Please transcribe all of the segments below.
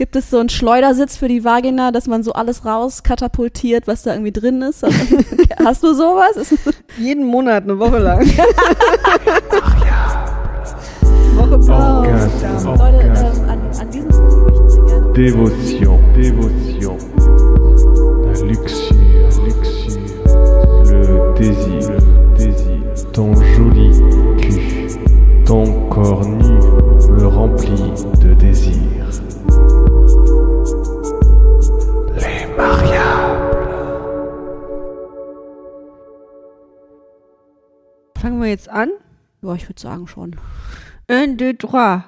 Gibt es so einen Schleudersitz für die Vagina, dass man so alles rauskatapultiert, was da irgendwie drin ist? Hast du sowas? Jeden Monat, eine Woche lang. Orgasme, Leute, orgasme, ähm, an, an diesem Punkt möchten wir gerne. dévotion, dévotion, la luxure, luxure, le désir, jetzt an. Ja, ich würde sagen schon. Un, deux, trois.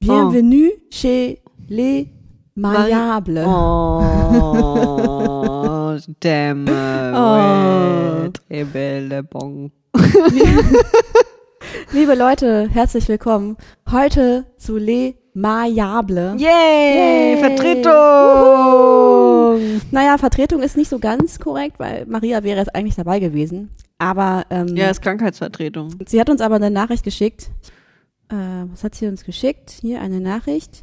Bienvenue chez les Mariables. Oh, damn. Oh. Très belle bon. Liebe Leute, herzlich willkommen heute zu Les Mariables. Yay, Yay. Vertretung. Naja, Vertretung ist nicht so ganz korrekt, weil Maria wäre jetzt eigentlich dabei gewesen. Aber ähm, Ja, ist Krankheitsvertretung. sie hat uns aber eine Nachricht geschickt. Äh, was hat sie uns geschickt? Hier eine Nachricht.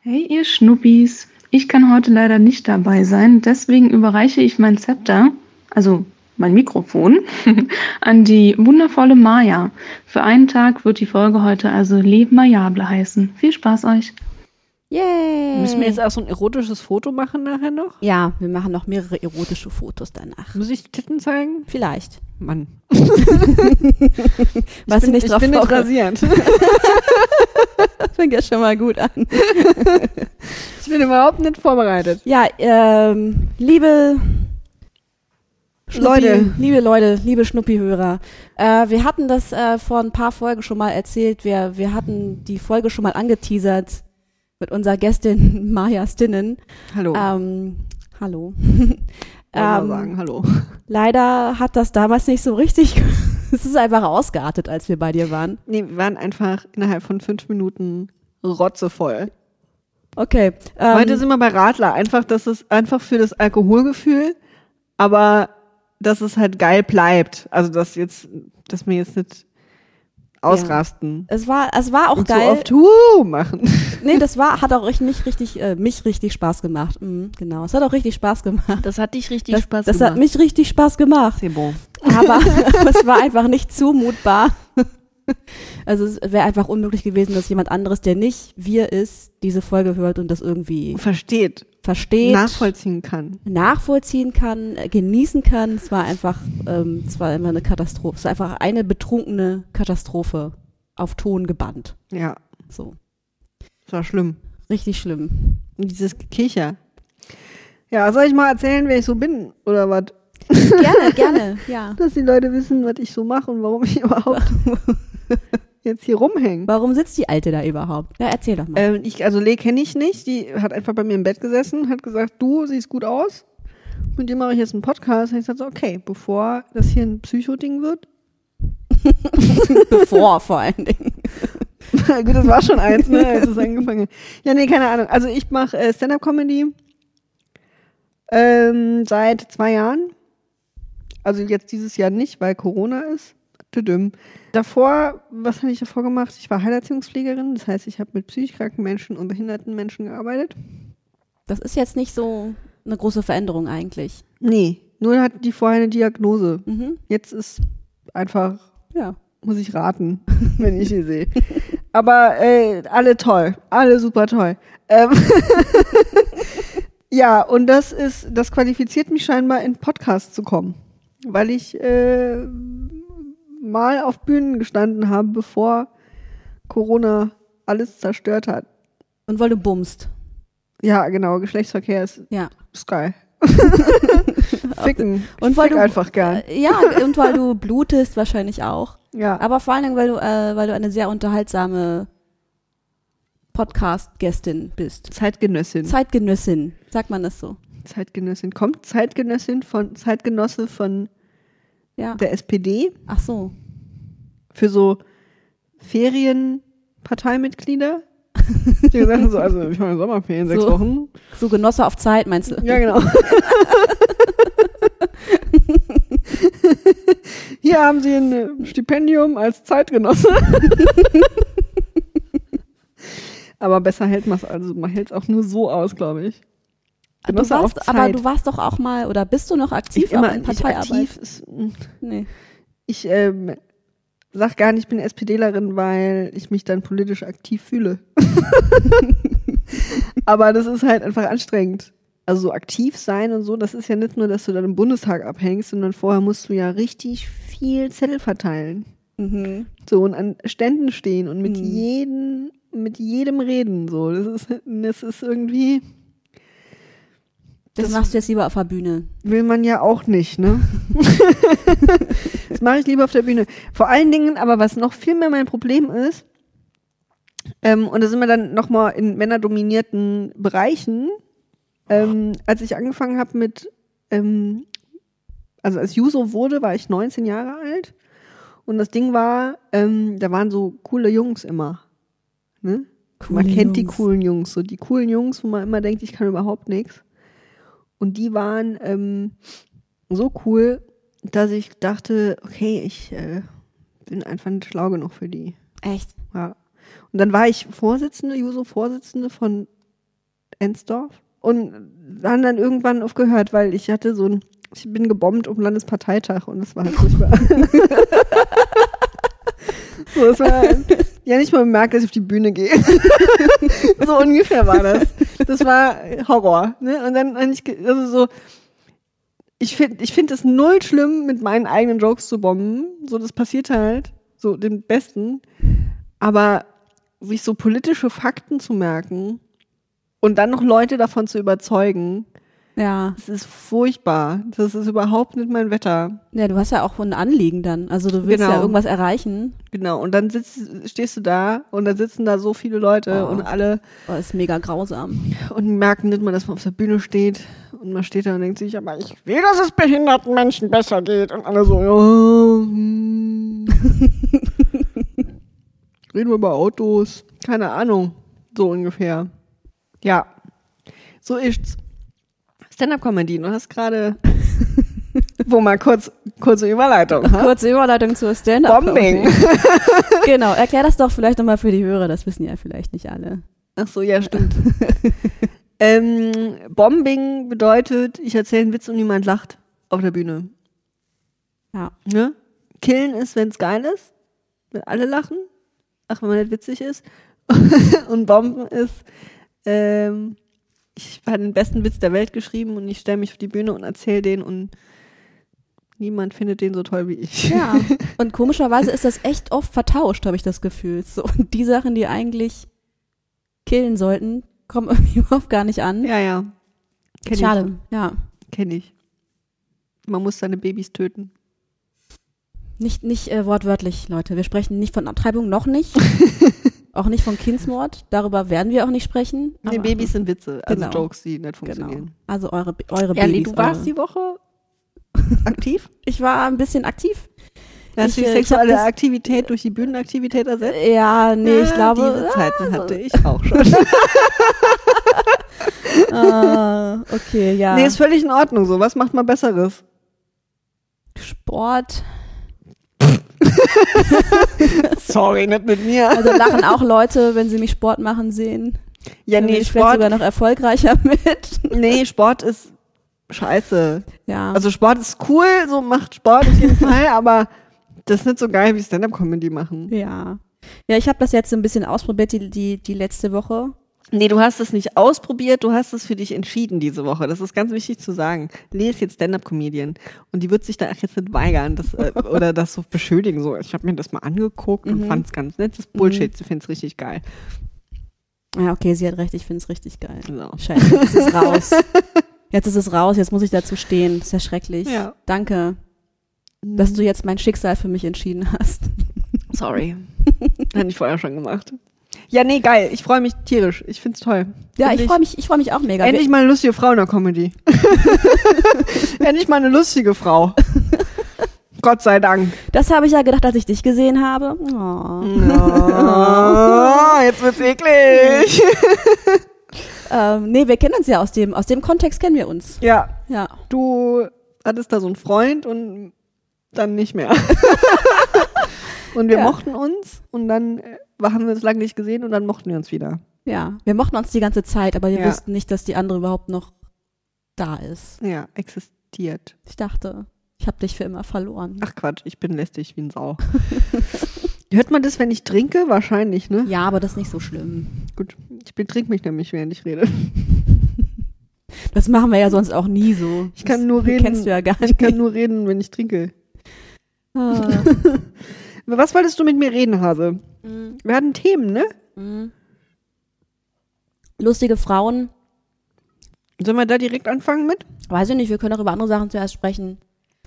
Hey ihr Schnuppis, ich kann heute leider nicht dabei sein, deswegen überreiche ich mein Zepter, also mein Mikrofon, an die wundervolle Maya. Für einen Tag wird die Folge heute also Le Mayable heißen. Viel Spaß euch! Yay! Müssen wir jetzt auch so ein erotisches Foto machen nachher noch? ja, wir machen noch mehrere erotische Fotos danach. Muss ich die Titten zeigen? Vielleicht. Mann. Was bin, nicht ich drauf bin nicht rasiert. Das fängt ja schon mal gut an. Ich bin überhaupt nicht vorbereitet. Ja, ähm, liebe Schnuppi, Leute. liebe Leute, liebe Schnuppi-Hörer, äh, wir hatten das äh, vor ein paar Folgen schon mal erzählt. Wir, wir hatten die Folge schon mal angeteasert mit unserer Gästin Maja Stinnen. Hallo. Ähm, hallo. Ähm, sagen, hallo. leider hat das damals nicht so richtig. es ist einfach ausgeartet, als wir bei dir waren. Nee, wir waren einfach innerhalb von fünf Minuten rotzevoll. Okay. Ähm, Heute sind wir bei Radler. Einfach, dass es einfach für das Alkoholgefühl, aber dass es halt geil bleibt. Also, dass jetzt, dass wir jetzt nicht ausrasten. es war, es war auch und geil. so oft Huh machen. Nee, das war, hat auch mich richtig, äh, mich richtig Spaß gemacht. Mhm, genau. Es hat auch richtig Spaß gemacht. Das hat dich richtig Das, das hat mich richtig Spaß gemacht. C'est bon. Aber es war einfach nicht zumutbar. Also es wäre einfach unmöglich gewesen, dass jemand anderes, der nicht wir ist, diese Folge hört und das irgendwie Versteht, versteht, nachvollziehen kann. nachvollziehen kann, genießen kann. Es war einfach, ähm, es war einfach eine Katastrophe. Es war einfach eine betrunkene Katastrophe auf Ton gebannt. Ja, So. das war schlimm. Richtig schlimm. Und dieses Gekicher. Ja, soll ich mal erzählen, wer ich so bin oder was? Gerne, gerne, ja. Dass die Leute wissen, was ich so mache und warum ich überhaupt jetzt hier rumhänge. Warum sitzt die Alte da überhaupt? Ja, erzähl doch mal. Ähm, ich, also Lee kenne ich nicht. Die hat einfach bei mir im Bett gesessen, hat gesagt, du siehst gut aus. Mit dir mache ich jetzt einen Podcast. Und ich sagte so, okay, bevor das hier ein Psycho-Ding wird. Bevor vor allen Dingen. gut, das war schon eins, ne, als es angefangen hat. Ja, nee, keine Ahnung. Also ich mache äh, Stand-Up-Comedy ähm, seit zwei Jahren. Also jetzt dieses Jahr nicht, weil Corona ist. Davor, was habe ich davor gemacht? Ich war Heilerziehungspflegerin. Das heißt, ich habe mit psychisch kranken Menschen und behinderten Menschen gearbeitet. Das ist jetzt nicht so eine große Veränderung eigentlich. Nee, nur hat die vorher eine Diagnose. Mhm. Jetzt ist einfach, Ja. muss ich raten, wenn ich sie sehe. Aber äh, alle toll, alle super toll. Ähm ja, und das ist, das qualifiziert mich scheinbar in Podcast zu kommen, weil ich äh, mal auf Bühnen gestanden habe, bevor Corona alles zerstört hat. Und weil du bummst. Ja, genau, Geschlechtsverkehr ist, Ja. ist geil. Ficken. Und weil fick du- einfach gern. Äh, Ja, und weil du blutest wahrscheinlich auch. Ja. Aber vor allen Dingen, weil du, äh, weil du eine sehr unterhaltsame Podcast-Gästin bist. Zeitgenössin. Zeitgenössin, sagt man das so. Zeitgenössin. Kommt Zeitgenössin von Zeitgenosse von Ja. der SPD Ach so. für so Ferienparteimitglieder? Die sagen so, also ich meine Sommerferien, sechs So. Wochen. So Genosse auf Zeit, meinst du? Ja, genau. Hier haben Sie ein äh, Stipendium als Zeitgenosse. Aber besser hält man es, also man hält es auch nur so aus, glaube ich. Du auf warst, aber du warst doch auch mal, oder bist du noch aktiv ich immer in Parteiarbeit? aktiv. Ist, mm, Nee. ich ähm, sag gar nicht, ich bin SPDlerin, weil ich mich dann politisch aktiv fühle. Aber das ist halt einfach anstrengend. Also so aktiv sein und so, das ist ja nicht nur, dass du dann im Bundestag abhängst, sondern vorher musst du ja richtig viel Zettel verteilen. Mhm. So und an Ständen stehen und mit Mhm. jedem, mit jedem reden. So, das ist, das ist irgendwie, Das, Das- machst du jetzt lieber auf der Bühne. will man ja auch nicht, ne? das mache ich lieber auf der Bühne. Vor allen Dingen, aber was noch viel mehr mein Problem ist, ähm, und da sind wir dann nochmal in männerdominierten Bereichen, ähm, als ich angefangen habe mit, ähm, also als Juso wurde, war ich 19 Jahre alt. Und das Ding war, ähm, da waren so coole Jungs immer. Ne? man Coole kennt die Jungs. coolen Jungs, so die coolen Jungs, wo man immer denkt, ich kann überhaupt nichts. Und die waren ähm, so cool, dass ich dachte, okay, ich äh, bin einfach nicht schlau genug für die. Echt? Ja. Und dann war ich Vorsitzende, Juso-Vorsitzende von Ensdorf und haben dann irgendwann aufgehört, weil ich hatte so ein, ich bin gebombt um Landesparteitag und das war halt furchtbar. so, es war ja nicht mal bemerkt, dass ich auf die Bühne gehe. so ungefähr war das. Das war Horror. Ne? Und dann, ge- also so, ich finde ich find es null schlimm, mit meinen eigenen Jokes zu bomben. So, das passiert halt. So, den Besten. Aber sich so politische Fakten zu merken und dann noch Leute davon zu überzeugen, Ja. das ist furchtbar. Das ist überhaupt nicht mein Wetter. Ja, du hast ja auch ein Anliegen dann. Also du willst Genau. ja irgendwas erreichen. Genau. Und dann sitzt, stehst du da und da sitzen da so viele Leute Oh. und alle Oh, ist mega grausam. und merken nicht mal, dass man auf der Bühne steht. Und man steht da und denkt sich, aber ich will, dass es behinderten Menschen besser geht. Und alle so, ja, hm. Reden wir über Autos. Keine Ahnung. So ungefähr. Ja. So ist's. Stand-up-Comedy. Du hast gerade, wo mal kurz, kurze Überleitung. ha? Kurze Überleitung zur Stand-up. Bombing. genau, erklär das doch vielleicht nochmal für die Hörer, das wissen ja vielleicht nicht alle. Ach so, ja, stimmt. ähm, Bombing bedeutet, ich erzähle einen Witz und niemand lacht auf der Bühne. Ja. Ne? Killen ist, wenn es geil ist, wenn alle lachen, ach, wenn man nicht witzig ist. und Bomben ist, ähm, ich habe den besten Witz der Welt geschrieben und ich stelle mich auf die Bühne und erzähle den und niemand findet den so toll wie ich. Ja. Und komischerweise ist das echt oft vertauscht, habe ich das Gefühl. So, und die Sachen, die eigentlich killen sollten, kommen irgendwie überhaupt gar nicht an. ja. ja. Kenn Schade, ja. ich. Kenn ich. Man muss seine Babys töten. Nicht, nicht äh, wortwörtlich, Leute. Wir sprechen nicht von Abtreibung, noch nicht. auch nicht von Kindsmord. Darüber werden wir auch nicht sprechen. Nee, Babys sind Witze, also Genau. Jokes, die nicht Genau. funktionieren. Also eure, eure Ja, nee, Babys. du warst eure. die Woche aktiv? Ich war ein bisschen aktiv. Hast du die äh, sexuelle das- Aktivität durch die Bühnenaktivität ersetzt? Ja, nee, ich Ja, glaube. Diese Zeiten ah, hatte ich auch schon. Ah, okay, ja. Nee, ist völlig in Ordnung so. Was macht man Besseres? Sport. Sorry, nicht mit mir. Also lachen auch Leute, wenn sie mich Sport machen sehen. Ja, Dann bin nee, ich vielleicht Sport, sogar noch erfolgreicher mit. nee, Sport ist scheiße. Ja. Also Sport ist cool, so macht Sport auf jeden Fall, aber das ist nicht so geil wie Stand-Up-Comedy machen. ja. Ja, ich habe das jetzt ein bisschen ausprobiert, die, die, die letzte Woche. Nee, du hast es nicht ausprobiert, du hast es für dich entschieden diese Woche. Das ist ganz wichtig zu sagen. Lee ist jetzt Stand-Up-Comedian und die wird sich da jetzt nicht weigern das, äh, oder das so beschönigen. So, ich habe mir das mal angeguckt und Mhm. fand es ganz nett. Das ist Bullshit, sie findet es richtig geil. Ja, okay, sie hat recht, ich finde es richtig geil. So. Scheiße, jetzt ist es raus. Jetzt ist es raus, jetzt muss ich dazu stehen. Das ist ja schrecklich. Ja. Danke, dass du jetzt mein Schicksal für mich entschieden hast. Sorry. Hätte ich vorher schon gemacht. Ja, nee, geil. Ich freue mich tierisch. Ich find's toll. Ja, Endlich- ich freue mich, ich freue mich auch mega. Endlich mal eine lustige Frau in der Comedy. Endlich mal eine lustige Frau. Gott sei Dank. Das habe ich ja gedacht, als ich dich gesehen habe. Oh. Oh, jetzt wird's eklig. Ähm, nee, wir kennen uns ja aus dem, aus dem Kontext kennen wir uns. Ja, Ja. du hattest da so einen Freund und dann nicht mehr. und wir Ja. mochten uns und dann äh, haben wir uns lange nicht gesehen und dann mochten wir uns wieder. Ja, wir mochten uns die ganze Zeit, aber wir Ja. wussten nicht, dass die andere überhaupt noch da ist. Ja, existiert. Ich dachte, ich habe dich für immer verloren. Ach Quatsch, ich bin lästig wie ein Sau. Hört man das, wenn ich trinke? Wahrscheinlich, ne? Ja, aber das ist nicht so schlimm. Gut, ich betrink mich nämlich, während ich rede. Das machen wir ja sonst auch nie so. Ich kann das nur reden. Kennst du ja gar Ich nicht. kann nur reden, wenn ich trinke. Ah. Was wolltest du mit mir reden, Hase? Mhm. Wir hatten Themen, ne? Mhm. Lustige Frauen. Sollen wir da direkt anfangen mit? Weiß ich nicht, wir können auch über andere Sachen zuerst sprechen.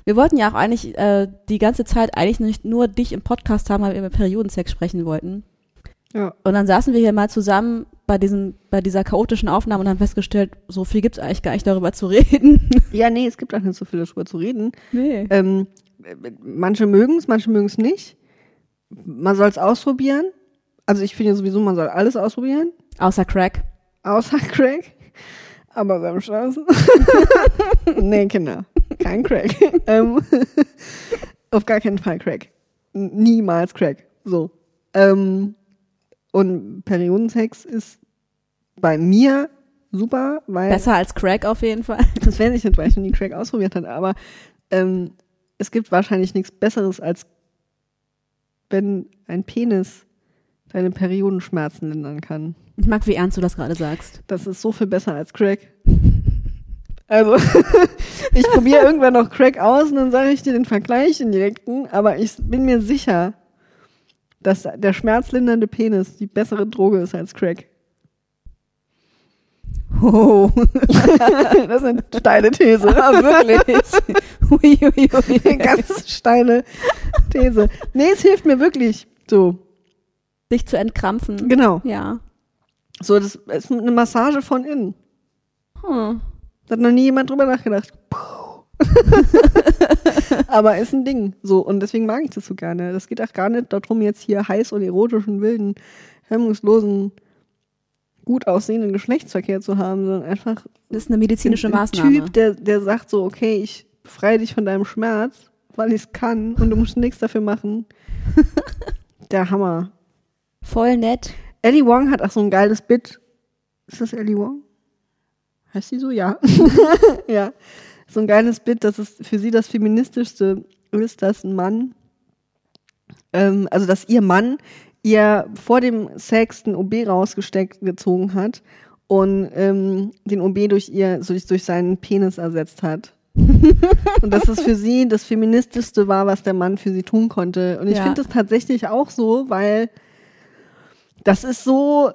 Wir wollten ja auch eigentlich äh, die ganze Zeit eigentlich nicht nur dich im Podcast haben, weil wir über Periodensex sprechen wollten. Ja. Und dann saßen wir hier mal zusammen bei diesem, bei dieser chaotischen Aufnahme und haben festgestellt, so viel gibt's eigentlich gar nicht darüber zu reden. Ja, nee, es gibt auch nicht so viel darüber zu reden. Nee. Ähm, äh, manche mögen es, manche mögen es nicht. Man soll es ausprobieren. Also ich finde sowieso, man soll alles ausprobieren. Außer Crack. Außer Crack. Aber beim Straßen. nee, Kinder. Kein Crack. ähm, auf gar keinen Fall Crack. Niemals Crack. So. Ähm, und Periodensex ist bei mir super, weil Besser als Crack auf jeden Fall. das weiß ich nicht, weil ich noch nie Crack ausprobiert habe, aber ähm, es gibt wahrscheinlich nichts Besseres, als wenn ein Penis deine Periodenschmerzen lindern kann. Ich mag, wie ernst du das gerade sagst. Das ist so viel besser als Crack. Also, ich probiere irgendwann noch Crack aus und dann sage ich dir den Vergleich in direkten, aber ich bin mir sicher, dass der schmerzlindernde Penis die bessere Droge ist als Crack. Oh, Das ist eine steile These. wirklich. ui, ui, ui. Eine ganz steile These. Nee, es hilft mir wirklich. So, Dich zu entkrampfen. genau. Ja. So, das ist eine Massage von innen. Hm. Da hat noch nie jemand drüber nachgedacht. Aber ist ein Ding. So, und deswegen mag ich das so gerne. Das geht auch gar nicht darum, jetzt hier heiß und erotisch,en wilden, hemmungslosen, gut aussehenden Geschlechtsverkehr zu haben, sondern einfach Das ist eine medizinische ein, Maßnahme. ein Typ, der, der sagt so, okay, ich befreie dich von deinem Schmerz, weil ich es kann und du musst nichts dafür machen. Der Hammer. Voll nett. Ellie Wong hat auch so ein geiles Bit. Ist das Ellie Wong? Heißt sie so? Ja. ja. So ein geiles Bit, dass es für sie das feministischste ist, dass ein Mann, ähm, also dass ihr Mann ihr vor dem Sex den OB rausgesteckt gezogen hat und ähm, den OB durch ihr, so durch, seinen Penis ersetzt hat. und dass es für sie das feministischste war, was der Mann für sie tun konnte. Und ich Ja. finde das tatsächlich auch so, weil das ist so,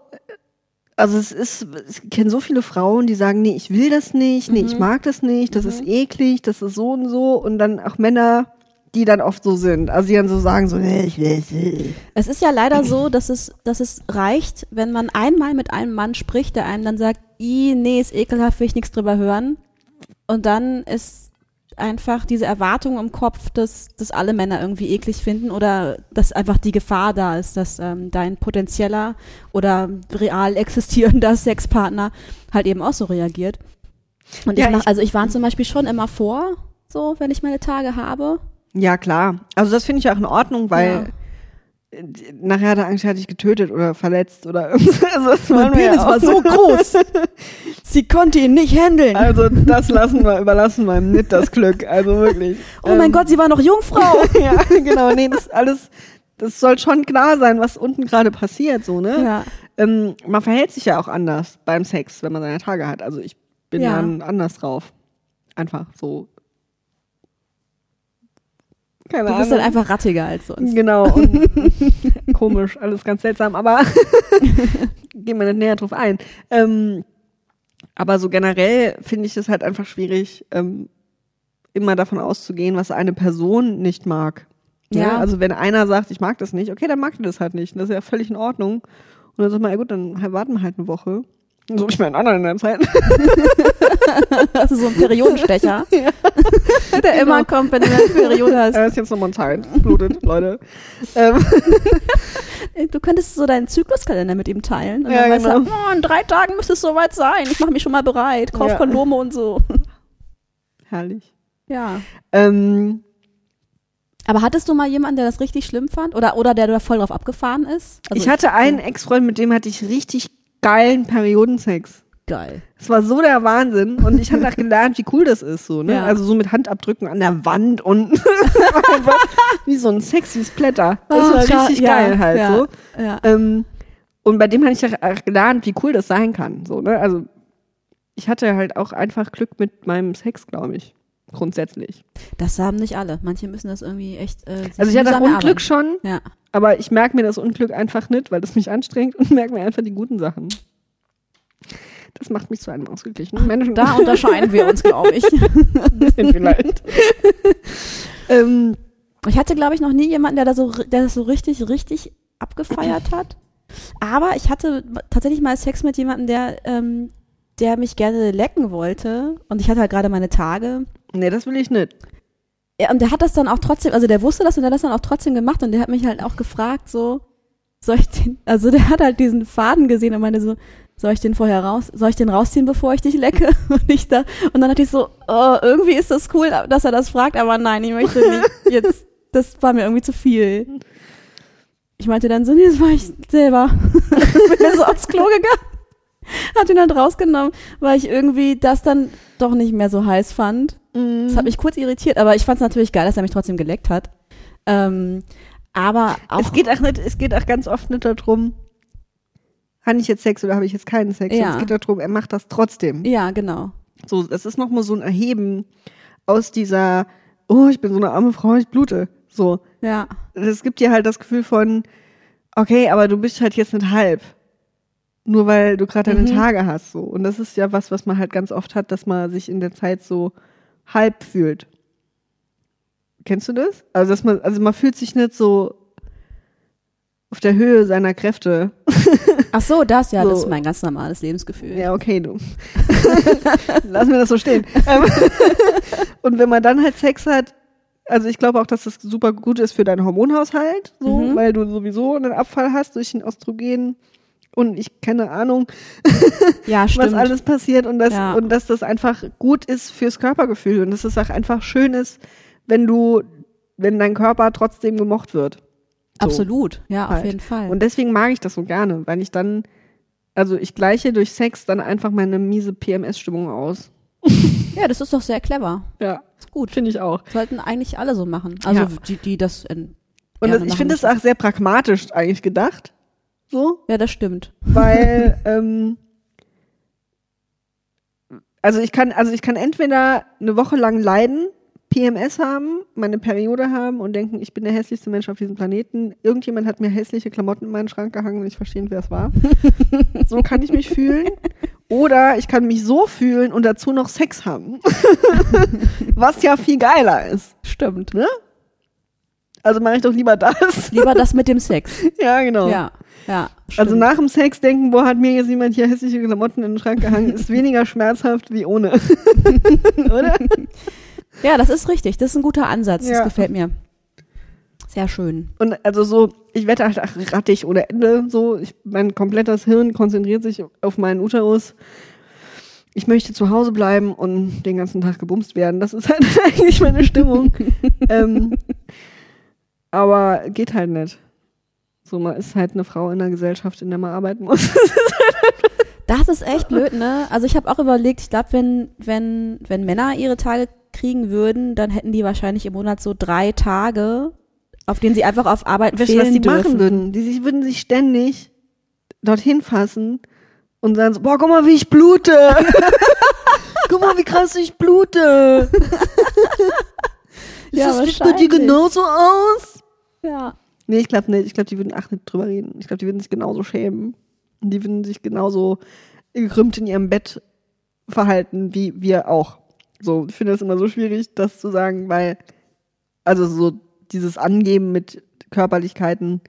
also es ist, ich kenne so viele Frauen, die sagen, nee, ich will das nicht, nee, ich mag das nicht, das ist eklig, das ist so und so. Und dann auch Männer, die dann oft so sind. Also die dann so sagen, so, nee, ich will es nicht. Es ist ja leider so, dass es, dass es reicht, wenn man einmal mit einem Mann spricht, der einem dann sagt, i, nee, ist ekelhaft, will ich nichts drüber hören. Und dann ist einfach diese Erwartung im Kopf, dass, dass alle Männer irgendwie eklig finden oder dass einfach die Gefahr da ist, dass ähm, dein potenzieller oder real existierender Sexpartner halt eben auch so reagiert. Und Ja, ich mach, also ich warne zum Beispiel schon immer vor, so, wenn ich meine Tage habe. Ja, klar. Also das finde ich auch in Ordnung, weil äh, nachher hat er Angst, er hat dich getötet oder verletzt oder irgendwas. Also das wollen wir ja auch. groß. Sie konnte ihn nicht handeln. Also das lassen wir, überlassen wir ihm nicht das Glück. Also wirklich. Oh mein Ähm, Gott, sie war noch Jungfrau. ja, genau. Nee, das alles, das soll schon klar sein, was unten gerade passiert, so, ne? ja. Ähm, man verhält sich ja auch anders beim Sex, wenn man seine Tage hat. Also ich bin Ja. dann anders drauf. Einfach so. Keine Du bist Ahnung. dann einfach rattiger als sonst. Genau. Komisch, alles ganz seltsam, aber gehen wir nicht näher drauf ein. Ähm, aber so generell finde ich es halt einfach schwierig, ähm, immer davon auszugehen, was eine Person nicht mag. Ja. Ja. Also wenn einer sagt, ich mag das nicht, okay, dann mag er das halt nicht. Und das ist ja völlig in Ordnung. Und dann sagt man, ja gut, dann halt warten wir halt eine Woche. Dann suche ich mir einen anderen in der Zeit. Das ist so ein Periodenstecher, der immer kommt, wenn du eine Periode hast. Er ist jetzt nochmal Zeit. Blutet, Leute. Ähm, Du könntest so deinen Zykluskalender mit ihm teilen. Und Ja, dann weißt genau. du, oh, in drei Tagen müsste es soweit sein. Ich mache mich schon mal bereit. Kauf Ja. Kondome und so. herrlich. Ja. Ähm, Aber hattest du mal jemanden, der das richtig schlimm fand? Oder, oder der da voll drauf abgefahren ist? Also ich hatte einen Ex-Freund, mit dem hatte ich richtig geilen Periodensex. Geil. Es war so der Wahnsinn und ich habe auch gelernt, wie cool das ist, so, ne? Ja. Also so mit Handabdrücken an der Wand und wie so ein sexy Splatter. Das war ja, richtig ja, geil halt, ja, so. Ähm, und bei dem habe ich gelernt, wie cool das sein kann, so, ne? Also ich hatte halt auch einfach Glück mit meinem Sex, glaube ich. Grundsätzlich. Das haben nicht alle. Manche müssen das irgendwie echt. Äh, Also ich hatte Unglück erarbeiten. schon, Ja. Aber ich merke mir das Unglück einfach nicht, weil das mich anstrengt und merke mir einfach die guten Sachen. Das macht mich zu einem ausgeglichenen Menschen. Da unterscheiden wir uns, glaube ich. bisschen vielleicht. ähm, Ich hatte, glaube ich, noch nie jemanden, der, da so, der das so richtig, richtig abgefeiert hat. Aber ich hatte tatsächlich mal Sex mit jemandem, der, ähm, der mich gerne lecken wollte. Und ich hatte halt gerade meine Tage. nee, das will ich nicht. Ja, und der hat das dann auch trotzdem, also der wusste das und der hat das dann auch trotzdem gemacht und der hat mich halt auch gefragt, so, soll ich den, also der hat halt diesen Faden gesehen und meinte so, soll ich den vorher raus, soll ich den rausziehen, bevor ich dich lecke? Und ich da, und dann hatte ich so, oh, irgendwie ist das cool, dass er das fragt, aber nein, ich möchte nicht jetzt, das war mir irgendwie zu viel. Ich meinte dann so, nee, das war ich selber. Bin so aufs Klo gegangen, hat ihn dann rausgenommen, weil ich irgendwie das dann doch nicht mehr so heiß fand. Das hat mich kurz irritiert, aber ich fand es natürlich geil, dass er mich trotzdem geleckt hat. Ähm, aber auch. Es geht auch nicht, es geht auch ganz oft nicht darum, habe ich jetzt Sex oder habe ich jetzt keinen Sex? Ja. Es geht darum, er macht das trotzdem. ja, genau. So, das ist nochmal so ein Erheben aus dieser, oh, ich bin so eine arme Frau, ich blute. So. Ja. Es gibt dir halt das Gefühl von, okay, aber du bist halt jetzt nicht halb. Nur weil du gerade deine Mhm. Tage hast. So. Und das ist ja was, was man halt ganz oft hat, dass man sich in der Zeit so halb fühlt. Kennst du das? Also, dass man, also man fühlt sich nicht so auf der Höhe seiner Kräfte. Ach so, das, ja, So. das ist mein ganz normales Lebensgefühl. Ja, okay, du. Lass mir das so stehen. Und wenn man dann halt Sex hat, also ich glaube auch, dass das super gut ist für deinen Hormonhaushalt, so, Mhm. weil du sowieso einen Abfall hast durch den Östrogen und ich keine Ahnung, Ja, was alles passiert und dass, Ja. und dass das einfach gut ist fürs Körpergefühl und dass es auch einfach schön ist, wenn du, wenn dein Körper trotzdem gemocht wird. So. Absolut, ja, auf halt. jeden Fall. Und deswegen mag ich das so gerne, weil ich dann, also ich gleiche durch Sex dann einfach meine miese PMS-Stimmung aus. ja, das ist doch sehr clever. Ja, Ist gut. finde ich auch. Sollten eigentlich alle so machen. Also Ja. die, die das in, Und das, ich finde es auch sehr pragmatisch eigentlich gedacht. So, Ja, das stimmt. weil, ähm, also ich kann, also ich kann entweder eine Woche lang leiden, PMS haben, meine Periode haben und denken, ich bin der hässlichste Mensch auf diesem Planeten. Irgendjemand hat mir hässliche Klamotten in meinen Schrank gehangen und ich verstehe nicht, wer es war. so kann ich mich fühlen. Oder ich kann mich so fühlen und dazu noch Sex haben. Was ja viel geiler ist. Stimmt. Also mache ich doch lieber das. Lieber das mit dem Sex. ja, genau. Ja, ja. Also stimmt. nach dem Sex denken, boah, hat mir jetzt jemand hier hässliche Klamotten in den Schrank gehangen, ist weniger schmerzhaft wie ohne. Oder? Ja, das ist richtig. Das ist ein guter Ansatz. Ja. Das gefällt mir. Sehr schön. Und also so, ich werde halt ach, rattig ohne Ende. So, ich, mein komplettes Hirn konzentriert sich auf meinen Uterus. Ich möchte zu Hause bleiben und den ganzen Tag gebumst werden. Das ist halt eigentlich meine Stimmung. ähm, aber geht halt nicht. So, man ist halt eine Frau in einer Gesellschaft, in der man arbeiten muss. Das ist echt blöd, ne? Also ich habe auch überlegt, ich glaube, wenn, wenn, wenn Männer ihre Tage kriegen würden, dann hätten die wahrscheinlich im Monat so drei Tage, auf denen sie einfach auf Arbeit Weißt was die dürfen. machen würden? Die sich, würden sich ständig dorthin fassen und sagen so, boah, guck mal, wie ich blute. guck mal, wie krass ich blute. Ja, das sieht bei dir genauso aus? Ja. Nee, ich glaube nicht. Ich glaube, die würden ach nicht drüber reden. Ich glaube, die würden sich genauso schämen. Und die würden sich genauso gekrümmt in ihrem Bett verhalten, wie wir auch. So, ich finde das immer so schwierig, das zu sagen, weil, also so dieses Angeben mit Körperlichkeiten,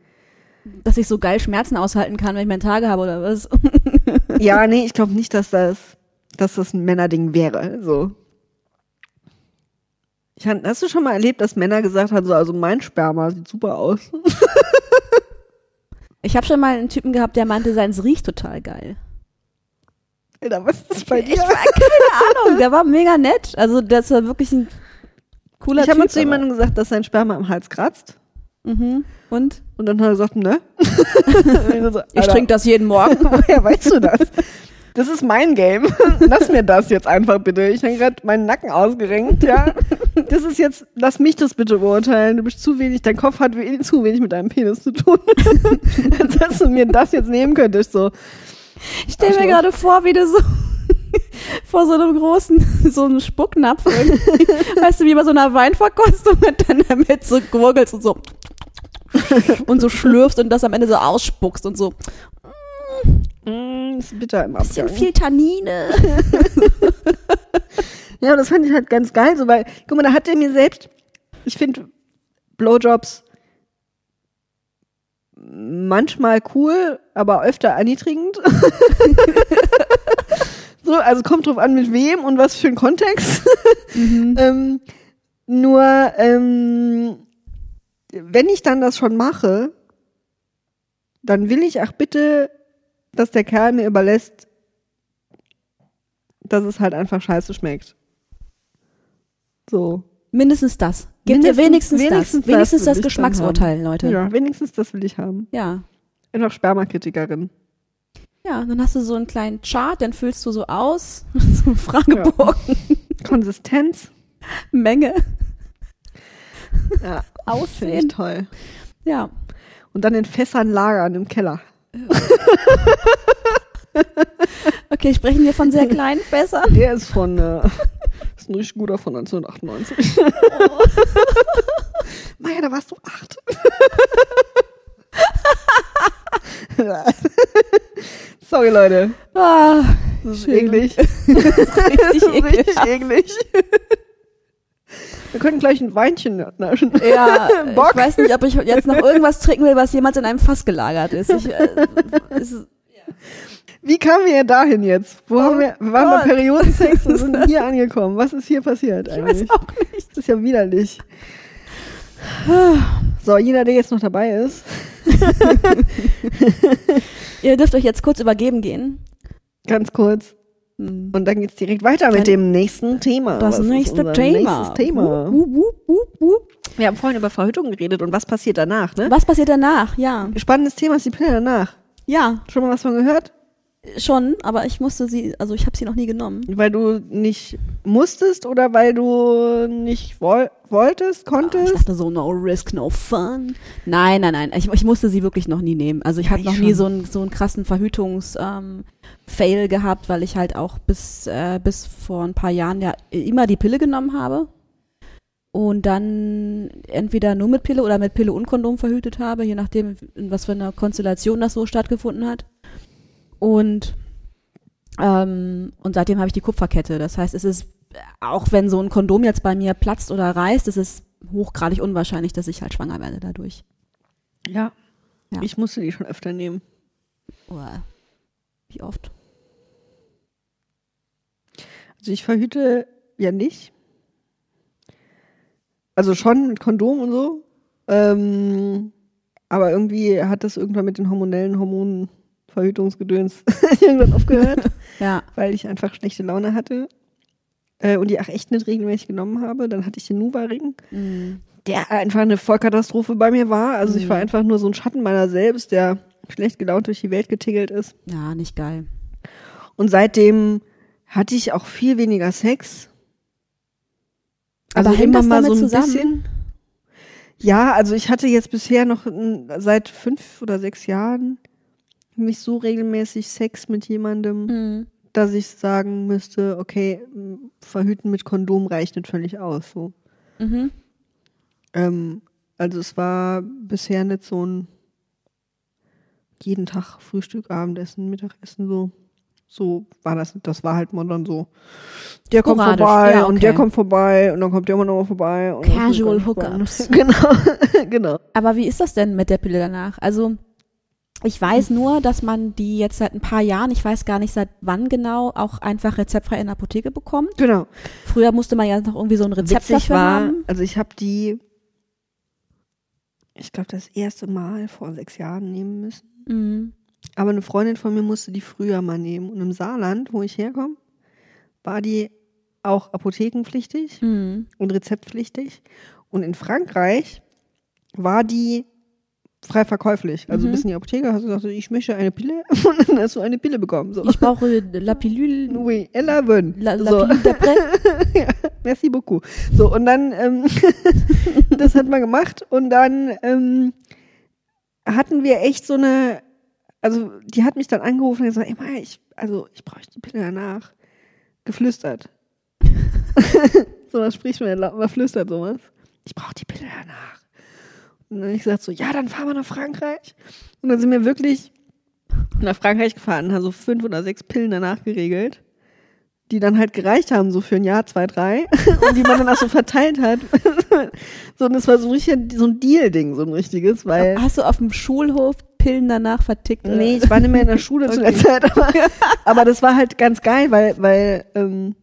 Dass ich so geil Schmerzen aushalten kann, wenn ich meine Tage habe oder was. Ja, nee, ich glaube nicht, dass das, dass das ein Männerding wäre. So. Ich, hast du schon mal erlebt, dass Männer gesagt haben, so, also mein Sperma sieht super aus? Ich habe schon mal einen Typen gehabt, der meinte, seins riecht total geil. Alter, was ist das bei dir? Ich war keine Ahnung, der war mega nett. Also das war wirklich ein cooler Ich habe mal Typ. zu jemandem gesagt, dass sein Sperma am Hals kratzt. Mhm. Und? Und dann hat er gesagt, ne? ich so, Ich trinke das jeden Morgen. Woher weißt du das? Das ist mein Game. Lass mir das jetzt einfach bitte. Ich habe gerade meinen Nacken ausgerenkt, ja. Das ist jetzt, lass mich das bitte beurteilen. Du bist zu wenig, dein Kopf hat zu wenig mit deinem Penis zu tun. Dass du mir das jetzt nehmen könntest, so. Ich stelle mir gerade vor, wie du so vor so einem großen, so einem Spucknapf irgendwie, weißt du, wie bei so einer Weinverkostung und dann damit so gurgelst und so und so schlürfst und das am Ende so ausspuckst und so. Mm, ist bitter im Bisschen Abgang. viel Tannine. Ja, das fand ich halt ganz geil, so weil, guck mal, da hat er mir selbst, ich finde Blowjobs manchmal cool, aber öfter erniedrigend. so, also kommt drauf an, mit wem und was für ein Kontext. ähm, nur, ähm, wenn ich dann das schon mache, dann will ich auch bitte, dass der Kerl mir überlässt, dass es halt einfach scheiße schmeckt. So. Mindestens das. Gib dir wenigstens, wenigstens das. Wenigstens das ich dann Geschmacksurteil, Leute. Ja, wenigstens das will ich haben. ja. Einfach Spermakritikerin. Ja, dann hast du so einen kleinen Chart, den füllst du so aus, so einen Fragebogen, Konsistenz. Menge, Ja, ich Aussehen. toll. Ja. Und dann in Fässern lagern im Keller. Okay, sprechen wir von sehr kleinen Fässern. Der ist von, äh, ist ein richtig guter von 1998. Maja, da warst du acht. Sorry, Leute. Ah, Das ist Schön. eklig. richtig Das ist richtig eklig. Wir können gleich ein Weinchen naschen. Ja, Bock. ich weiß nicht, ob ich jetzt noch irgendwas trinken will, was jemals in einem Fass gelagert ist. Ich, äh, es, Wie kamen wir dahin jetzt? Wo haben wir, wir waren Oh Gott. bei Periodensex und sind hier angekommen. Was ist hier passiert ich eigentlich? weiß auch nicht. Das ist ja widerlich. So, jeder, der jetzt noch dabei ist. Ihr dürft euch jetzt kurz übergeben gehen. Ganz kurz. Hm. Und dann geht's direkt weiter mit dem nächsten Thema. Das Was nächste Thema. Thema. Wup, wup, wup. Wir haben vorhin über Verhütung geredet und was passiert danach, ne? Was passiert danach? Ja. Spannendes Thema ist die Pille danach. Ja, Schon mal was von gehört? Schon, aber ich musste sie, also ich habe sie noch nie genommen. Weil du nicht musstest oder weil du nicht woll wolltest, Ich konntest? dachte so, no risk, no fun. Nein, nein, nein. Ich, ich musste sie wirklich noch nie nehmen. Also ich Ja, habe ich noch nie so einen so einen krassen Verhütungs-Fail gehabt, weil ich halt auch bis, äh, bis vor ein paar Jahren ja immer die Pille genommen habe. Und dann entweder nur mit Pille oder mit Pille und Kondom verhütet habe, je nachdem, in was für einer Konstellation das so stattgefunden hat. Und, ähm, und seitdem habe ich die Kupferkette. Das heißt, es ist, auch wenn so ein Kondom jetzt bei mir platzt oder reißt, ist es hochgradig unwahrscheinlich, dass ich halt schwanger werde dadurch. Ja. Ja. Ich musste die schon öfter nehmen. Oder wie oft? Also ich verhüte ja nicht. Also schon mit Kondom und so. Ähm, aber irgendwie hat das irgendwann mit den hormonellen Hormonen Verhütungsgedöns irgendwann aufgehört, Ja. weil ich einfach schlechte Laune hatte. Äh, und die auch echt nicht regelmäßig genommen habe. Dann hatte ich den Nuva-Ring, Mhm. der einfach eine Vollkatastrophe bei mir war. Also ich Mhm. war einfach nur so ein Schatten meiner selbst, der schlecht gelaunt durch die Welt getingelt ist. Ja, nicht geil. Und seitdem hatte ich auch viel weniger Sex. Aber hängt das damit ein zusammen? Ja, also ich hatte jetzt bisher noch seit fünf oder sechs Jahren nicht so regelmäßig Sex mit jemandem, Mhm. dass ich sagen müsste, okay, verhüten mit Kondom reicht nicht völlig aus. So. Mhm. Ähm, also es war bisher nicht so ein jeden Tag Frühstück, Abendessen, Mittagessen so. So war das. Das war halt mal dann so. Der kommt Sporadisch, vorbei ja, und der okay. kommt vorbei und dann kommt der immer noch mal vorbei. Casual. Hookups. Genau, genau. Aber wie ist das denn mit der Pille danach? Also, ich weiß nur, dass man die jetzt seit ein paar Jahren, ich weiß gar nicht seit wann genau, auch einfach rezeptfrei in der Apotheke bekommt. Genau. Früher musste man ja noch irgendwie so ein Rezept Witzig dafür war, haben. also ich habe die, ich glaube, das erste Mal vor sechs Jahren nehmen müssen. Mhm. Aber eine Freundin von mir musste die früher mal nehmen. Und im Saarland, wo ich herkomme, war die auch apothekenpflichtig Mhm. und rezeptpflichtig. Und in Frankreich war die frei verkäuflich. Also Mhm. du bist in die Apotheke, hast gesagt, so, ich möchte eine Pille und dann hast du eine Pille bekommen. So. Ich brauche La Pilule, Oui, 11. La, La so. Ja, merci beaucoup. So, und dann, ähm, das hat man gemacht und dann ähm, hatten wir echt so eine, also die hat mich dann angerufen und gesagt, ey, Maya, ich, also ich brauche die Pille danach. Geflüstert. so was spricht man, man flüstert sowas. Ich brauche die Pille danach. Und dann hab ich gesagt so, ja, dann fahren wir nach Frankreich. Und dann sind wir wirklich nach Frankreich gefahren, haben so fünf oder sechs Pillen danach geregelt die dann halt gereicht haben, so für ein Jahr, zwei, drei, und die man dann auch so verteilt hat. so, und das war so richtig so ein Deal-Ding, so ein richtiges, weil. Hast du auf dem Schulhof Pillen danach vertickt? oder? Nee, ich war nicht mehr in der Schule zu der Okay. Zeit, aber, aber das war halt ganz geil, weil, weil, ähm,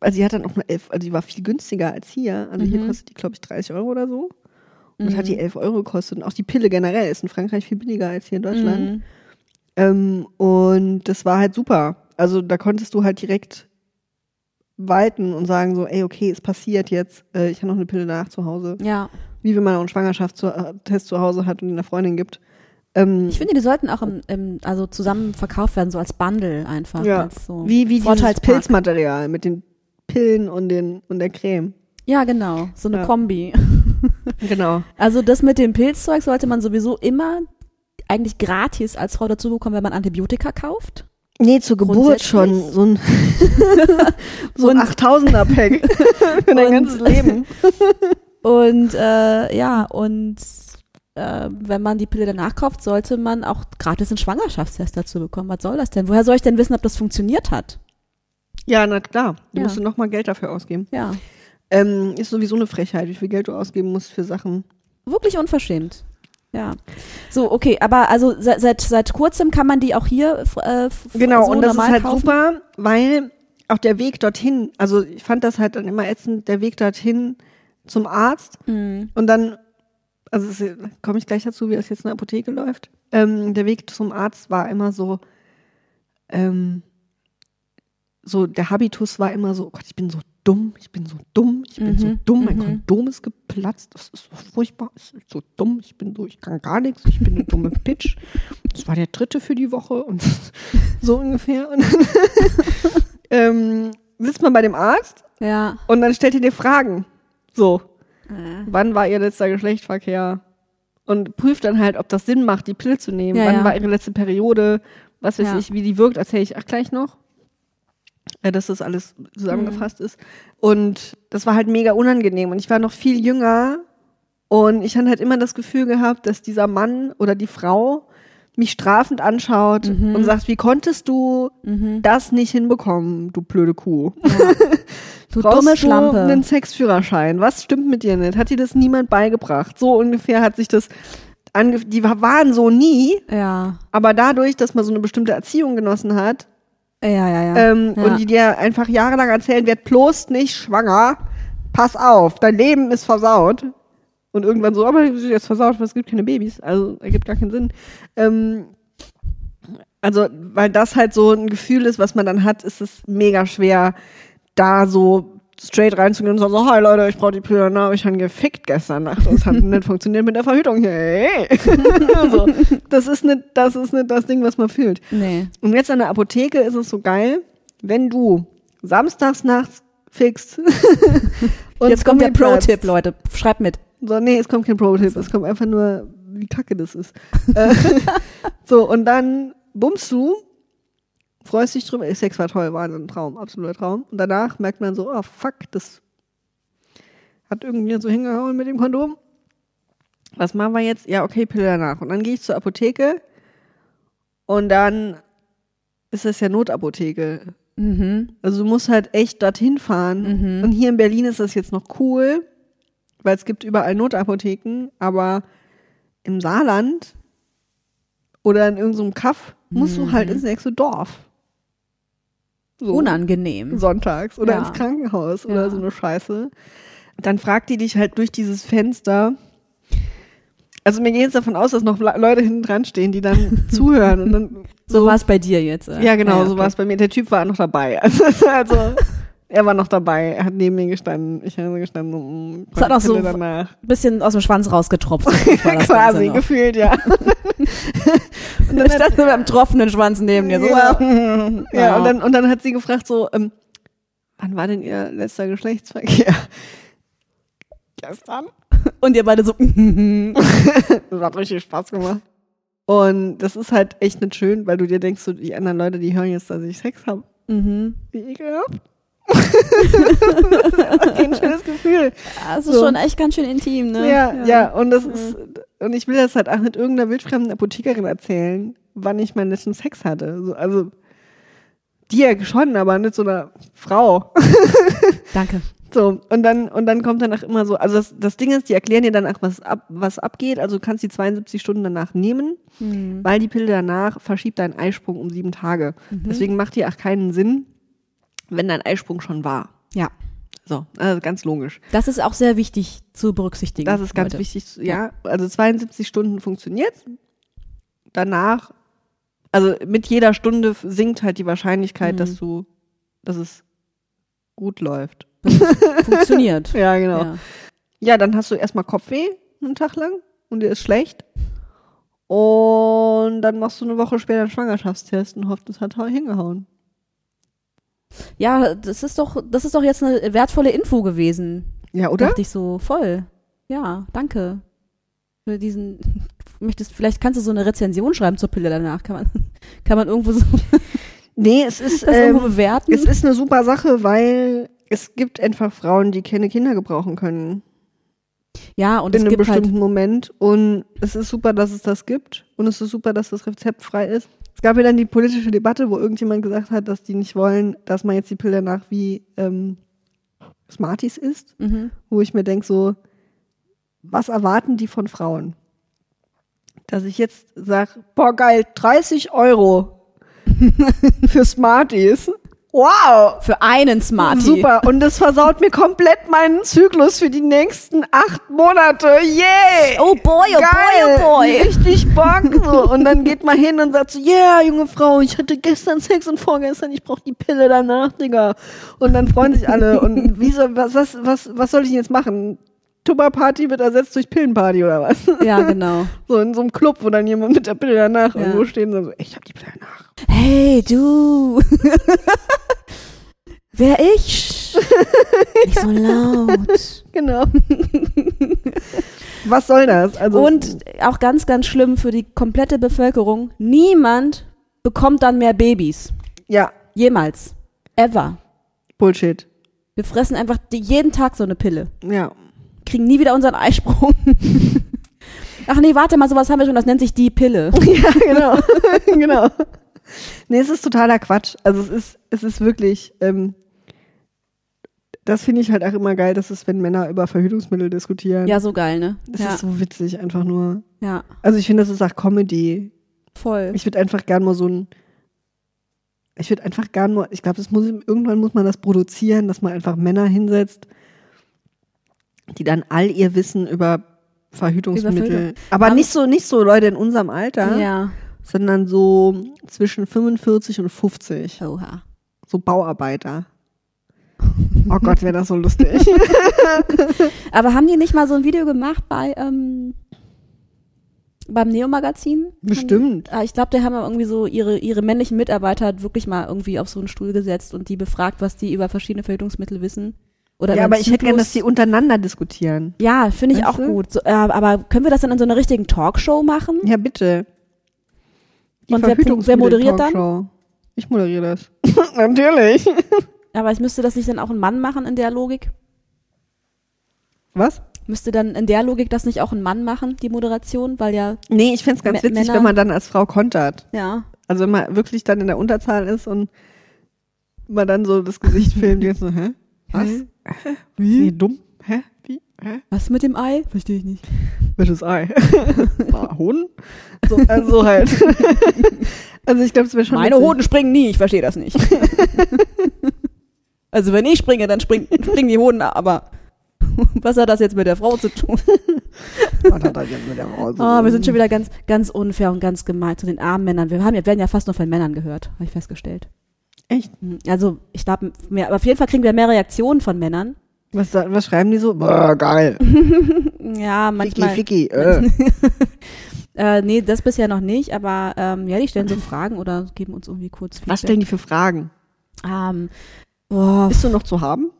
also die hat dann auch nur elf, also die war viel günstiger als hier. Also hier Mhm. kostet die, glaube ich, 30 Euro oder so. Und das Mhm. hat die 11 Euro gekostet. Und auch die Pille generell ist in Frankreich viel billiger als hier in Deutschland. Mhm. Ähm, und das war halt super. Also da konntest du halt direkt walten und sagen so, ey, okay, es passiert jetzt, äh, ich habe noch eine Pille nach zu Hause. Ja. Wie wenn man auch einen Schwangerschaftstest zu Hause hat und ihn einer Freundin gibt. Ähm, Ich finde, die sollten auch im, im, also zusammen verkauft werden, so als Bundle einfach. ja, Als so wie, wie dieses. Pilzmaterial mit den Pillen und, den, und der Creme. Ja, genau. So eine Ja. Kombi. Genau. Also das mit dem Pilzzeug sollte man sowieso immer eigentlich gratis als Frau dazu bekommen, wenn man Antibiotika kauft. Nee, zur Geburt schon. So ein, so ein Und- 8000er-Pack für dein ganzes Leben. Und äh, ja, und äh, wenn man die Pille danach kauft, sollte man auch gratis einen Schwangerschaftstest dazu bekommen. Was soll das denn? Woher soll ich denn wissen, ob das funktioniert hat? Ja, na klar. Du Ja. musst noch mal Geld dafür ausgeben. Ja, Ähm, ist sowieso eine Frechheit, wie viel Geld du ausgeben musst für Sachen. wirklich unverschämt. Ja. So, okay, aber also seit, seit, seit kurzem kann man die auch hier äh, f- Genau, so und das ist halt kaufen? super, weil auch der Weg dorthin, also ich fand das halt dann immer ätzend, der Weg dorthin zum Arzt Mhm. und dann, also komme ich gleich dazu, wie das jetzt in der Apotheke läuft. Ähm, der Weg zum Arzt war immer so, ähm, so der Habitus war immer so, oh Gott, ich bin so dumm, ich bin so dumm, ich bin so Mhm, dumm, mein mhm. Kondom ist geplatzt, das ist so furchtbar, es ist so dumm, ich bin so, ich kann gar nichts, ich bin eine dumme Pitch. Das war der dritte für die Woche und so ungefähr. Und ähm, sitzt man bei dem Arzt Ja. und dann stellt er dir Fragen. So, Äh. wann war ihr letzter Geschlechtsverkehr? Und prüft dann halt, ob das Sinn macht, die Pille zu nehmen. Ja, wann ja. war ihre letzte Periode? Was weiß ich, wie die wirkt, erzähle ich auch gleich noch. Äh, dass das alles zusammengefasst ist. Und das war halt mega unangenehm. Und ich war noch viel jünger. Und ich habe halt immer das Gefühl gehabt, dass dieser Mann oder die Frau mich strafend anschaut Mhm. und sagt, wie konntest du Mhm. das nicht hinbekommen, du blöde Kuh? Du Brauchst dumme du Schlampe. einen Sexführerschein? Was stimmt mit dir nicht? Hat dir das niemand beigebracht? So ungefähr hat sich das ange die wa- waren so nie, Ja. aber dadurch, dass man so eine bestimmte Erziehung genossen hat Ja, ja, ja. ähm, ja. und die dir einfach jahrelang erzählen, werd bloß nicht schwanger, pass auf, dein Leben ist versaut. Und irgendwann so, aber es ist jetzt versaut, weil es gibt keine Babys. Also ergibt gar keinen Sinn. Ähm, also, weil das halt so ein Gefühl ist, was man dann hat, ist es mega schwer, da so straight reinzugehen und so, hi Leute, ich brauche die Pille, na, ich habe gefickt gestern Nacht. Das hat nicht funktioniert mit der Verhütung. Hey. so, das ist nicht, das ist nicht das Ding, was man fühlt. nee. Und jetzt an der Apotheke ist es so geil, wenn du samstags nachts fixt. und Jetzt kommt der. Pro-Tipp, Leute. Schreibt mit. So, nee, es kommt kein Pro-Tipp, es kommt einfach nur, wie kacke das ist. Äh, so, und dann bummst du, freust dich drüber, Sex war toll, war ein Traum, absoluter Traum. Und danach merkt man so, oh fuck, das hat irgendwie so hingehauen mit dem Kondom. Was machen wir jetzt? Ja, okay, Pille danach. Und dann gehe ich zur Apotheke und dann ist das ja Notapotheke. Mhm. Also du musst halt echt dorthin fahren. Mhm. Und hier in Berlin ist das jetzt noch cool, weil es gibt überall Notapotheken, aber im Saarland oder in irgendeinem Kaff musst du halt ins nächste Dorf. So, Unangenehm. Sonntags oder Ja. ins Krankenhaus Ja. oder so eine Scheiße. Dann fragt die dich halt durch dieses Fenster. Also mir geht es davon aus, dass noch Le- Leute hinten dran stehen, die dann zuhören und dann So war es bei dir jetzt. äh. ja, genau, Ja, so okay. war es bei mir. Der Typ war noch dabei. Also, also Er war noch dabei. Er hat neben mir gestanden. Ich habe gestanden. So, Es hat auch so- danach. Bisschen aus dem Schwanz rausgetropft. Quasi, gefühlt, ja. und dann stand so mit einem tropfenden Schwanz neben dir. So, Ja. ja, und dann, und dann hat sie gefragt so, ähm, wann war denn ihr letzter Geschlechtsverkehr? Gestern. und ihr beide so. Das hat richtig Spaß gemacht. Und das ist halt echt nicht schön, weil du dir denkst, so, die anderen Leute, die hören jetzt, dass ich Sex habe. mhm. Wie ekelhaft. kein schönes Gefühl. Das ist So. schon echt ganz schön intim, ne? Ja, ja, und das ist, und ich will das halt auch nicht irgendeiner wildfremden Apothekerin erzählen, wann ich meinen letzten Sex hatte. So, also, dir schon, aber nicht so einer Frau. Danke. So, und dann, und dann kommt danach immer so, also das, das Ding ist, die erklären dir danach, was, ab, was abgeht. Also du kannst die 72 Stunden danach nehmen, Hm. weil die Pille danach verschiebt deinen Eisprung um sieben Tage. Deswegen macht die auch keinen Sinn, wenn dein Eisprung schon war. Ja. So, also ganz logisch. Das ist auch sehr wichtig zu berücksichtigen. Das ist ganz Leute. wichtig. Ja, also 72 Stunden funktioniert. Danach, also mit jeder Stunde sinkt halt die Wahrscheinlichkeit, Mhm. dass du, dass es gut läuft. Funktioniert. Ja, genau. Ja. Ja, dann hast du erstmal Kopfweh einen Tag lang und dir ist schlecht. Und dann machst du eine Woche später einen Schwangerschaftstest und hoffst, es hat hingehauen. Ja, das ist doch, das ist doch jetzt eine wertvolle Info gewesen. Ja, oder? Dachte ich so, voll. Ja, danke. Für diesen, möchtest, vielleicht kannst du so eine Rezension schreiben zur Pille danach. Kann man, kann man irgendwo so Nee, es ist, ähm, bewerten? es ist eine super Sache, weil es gibt einfach Frauen, die keine Kinder gebrauchen können. ja, und in es einem gibt halt, bestimmten Moment. Und es ist super, dass es das gibt. Und es ist super, dass das rezeptfrei ist. Es gab ja dann die politische Debatte, wo irgendjemand gesagt hat, dass die nicht wollen, dass man jetzt die Pille danach wie ähm, Smarties isst. mhm. Wo ich mir denke, so, was erwarten die von Frauen? Dass ich jetzt sage, boah geil, 30 Euro für Smarties. Wow! für einen Smartie. Super. Und das versaut mir komplett meinen Zyklus für die nächsten acht Monate. Yay! Oh boy, oh boy, oh boy. Richtig Bock. So. Und dann geht man hin und sagt so, yeah, junge Frau, ich hatte gestern Sex und vorgestern, ich brauche die Pille danach, Digga. Und dann freuen sich alle. Und wie soll, was, was, was, was soll ich denn jetzt machen? Tupperparty wird ersetzt durch Pillenparty oder was? Ja, genau. So in so einem Club, wo dann jemand mit der Pille danach Ja. irgendwo stehen und so, ich hab die Pille danach. Hey, du. Wer ich? Nicht so laut. Genau. was soll das? Also, Und auch ganz, ganz schlimm für die komplette Bevölkerung. Niemand bekommt dann mehr Babys. ja, Jemals. Ever. Bullshit. Wir fressen einfach jeden Tag so eine Pille. Ja. Kriegen nie wieder unseren Eisprung. Ach nee, warte mal, sowas haben wir schon, das nennt sich die Pille. Ja, genau. genau. Nee, es ist totaler Quatsch. Also es ist, es ist wirklich, ähm, das finde ich halt auch immer geil, dass es, wenn Männer über Verhütungsmittel diskutieren. Ja, so geil, ne? Das ja, ist so witzig, einfach nur. ja, Also ich finde, das ist auch Comedy. voll. Ich würde einfach gern mal so ein, ich würde einfach gern mal, ich glaube, muss, irgendwann muss man das produzieren, dass man einfach Männer hinsetzt, die dann all ihr Wissen über Verhütungsmittel, Verhütung. aber Aber- nicht so, nicht so Leute in unserem Alter, Ja. sondern so zwischen 45 und 50. Oha. So Bauarbeiter. Oh Gott, wäre das so lustig. Aber haben die nicht mal so ein Video gemacht bei, ähm, beim Neo-Magazin? Bestimmt. Ah, Ich glaube, die haben irgendwie so ihre, ihre männlichen Mitarbeiter wirklich mal irgendwie auf so einen Stuhl gesetzt und die befragt, was die über verschiedene Verhütungsmittel wissen. Oder ja, aber ich hätte gern, Zyklus. dass die untereinander diskutieren. Ja, finde ich Weißt auch du? gut. So, äh, aber können wir das dann in so einer richtigen Talkshow machen? Ja, bitte. Die Und wer- wer moderiert dann? Ich moderiere das. Natürlich. Aber ich müsste das nicht dann auch ein Mann machen in der Logik? Was? Müsste dann in der Logik das nicht auch ein Mann machen, die Moderation? Weil ja, Nee, ich fänd's ganz Mä- witzig, Männer- wenn man dann als Frau kontert. ja. Also wenn man wirklich dann in der Unterzahl ist und man dann so das Gesicht filmt, jetzt so, hä? Was? Wie? dumm? Hä? Wie? Hä? Was mit dem Ei? Verstehe ich nicht. Welches Ei? Ah, Hoden? So, also halt. also ich glaube, es wäre schon Meine. Hoden springen nie, ich verstehe das nicht. also wenn ich springe, dann spring, springen die Hoden, aber was hat das jetzt mit der Frau zu tun? Was hat das jetzt mit der Frau zu Oh, wir sind tun? schon wieder ganz, ganz unfair und ganz gemein zu den armen Männern. Wir haben ja, werden ja fast nur von Männern gehört, habe ich festgestellt. Echt? Also ich glaube, mehr, aber auf jeden Fall kriegen wir mehr Reaktionen von Männern. Was, was schreiben die so? Boah, geil. Ja, manchmal. Ficky, Ficky. Äh. Äh, nee, das bisher noch nicht, aber ähm, ja, die stellen so Fragen oder geben uns irgendwie kurz Was stellen die für Fragen? Ähm, boah, Bist du noch zu haben?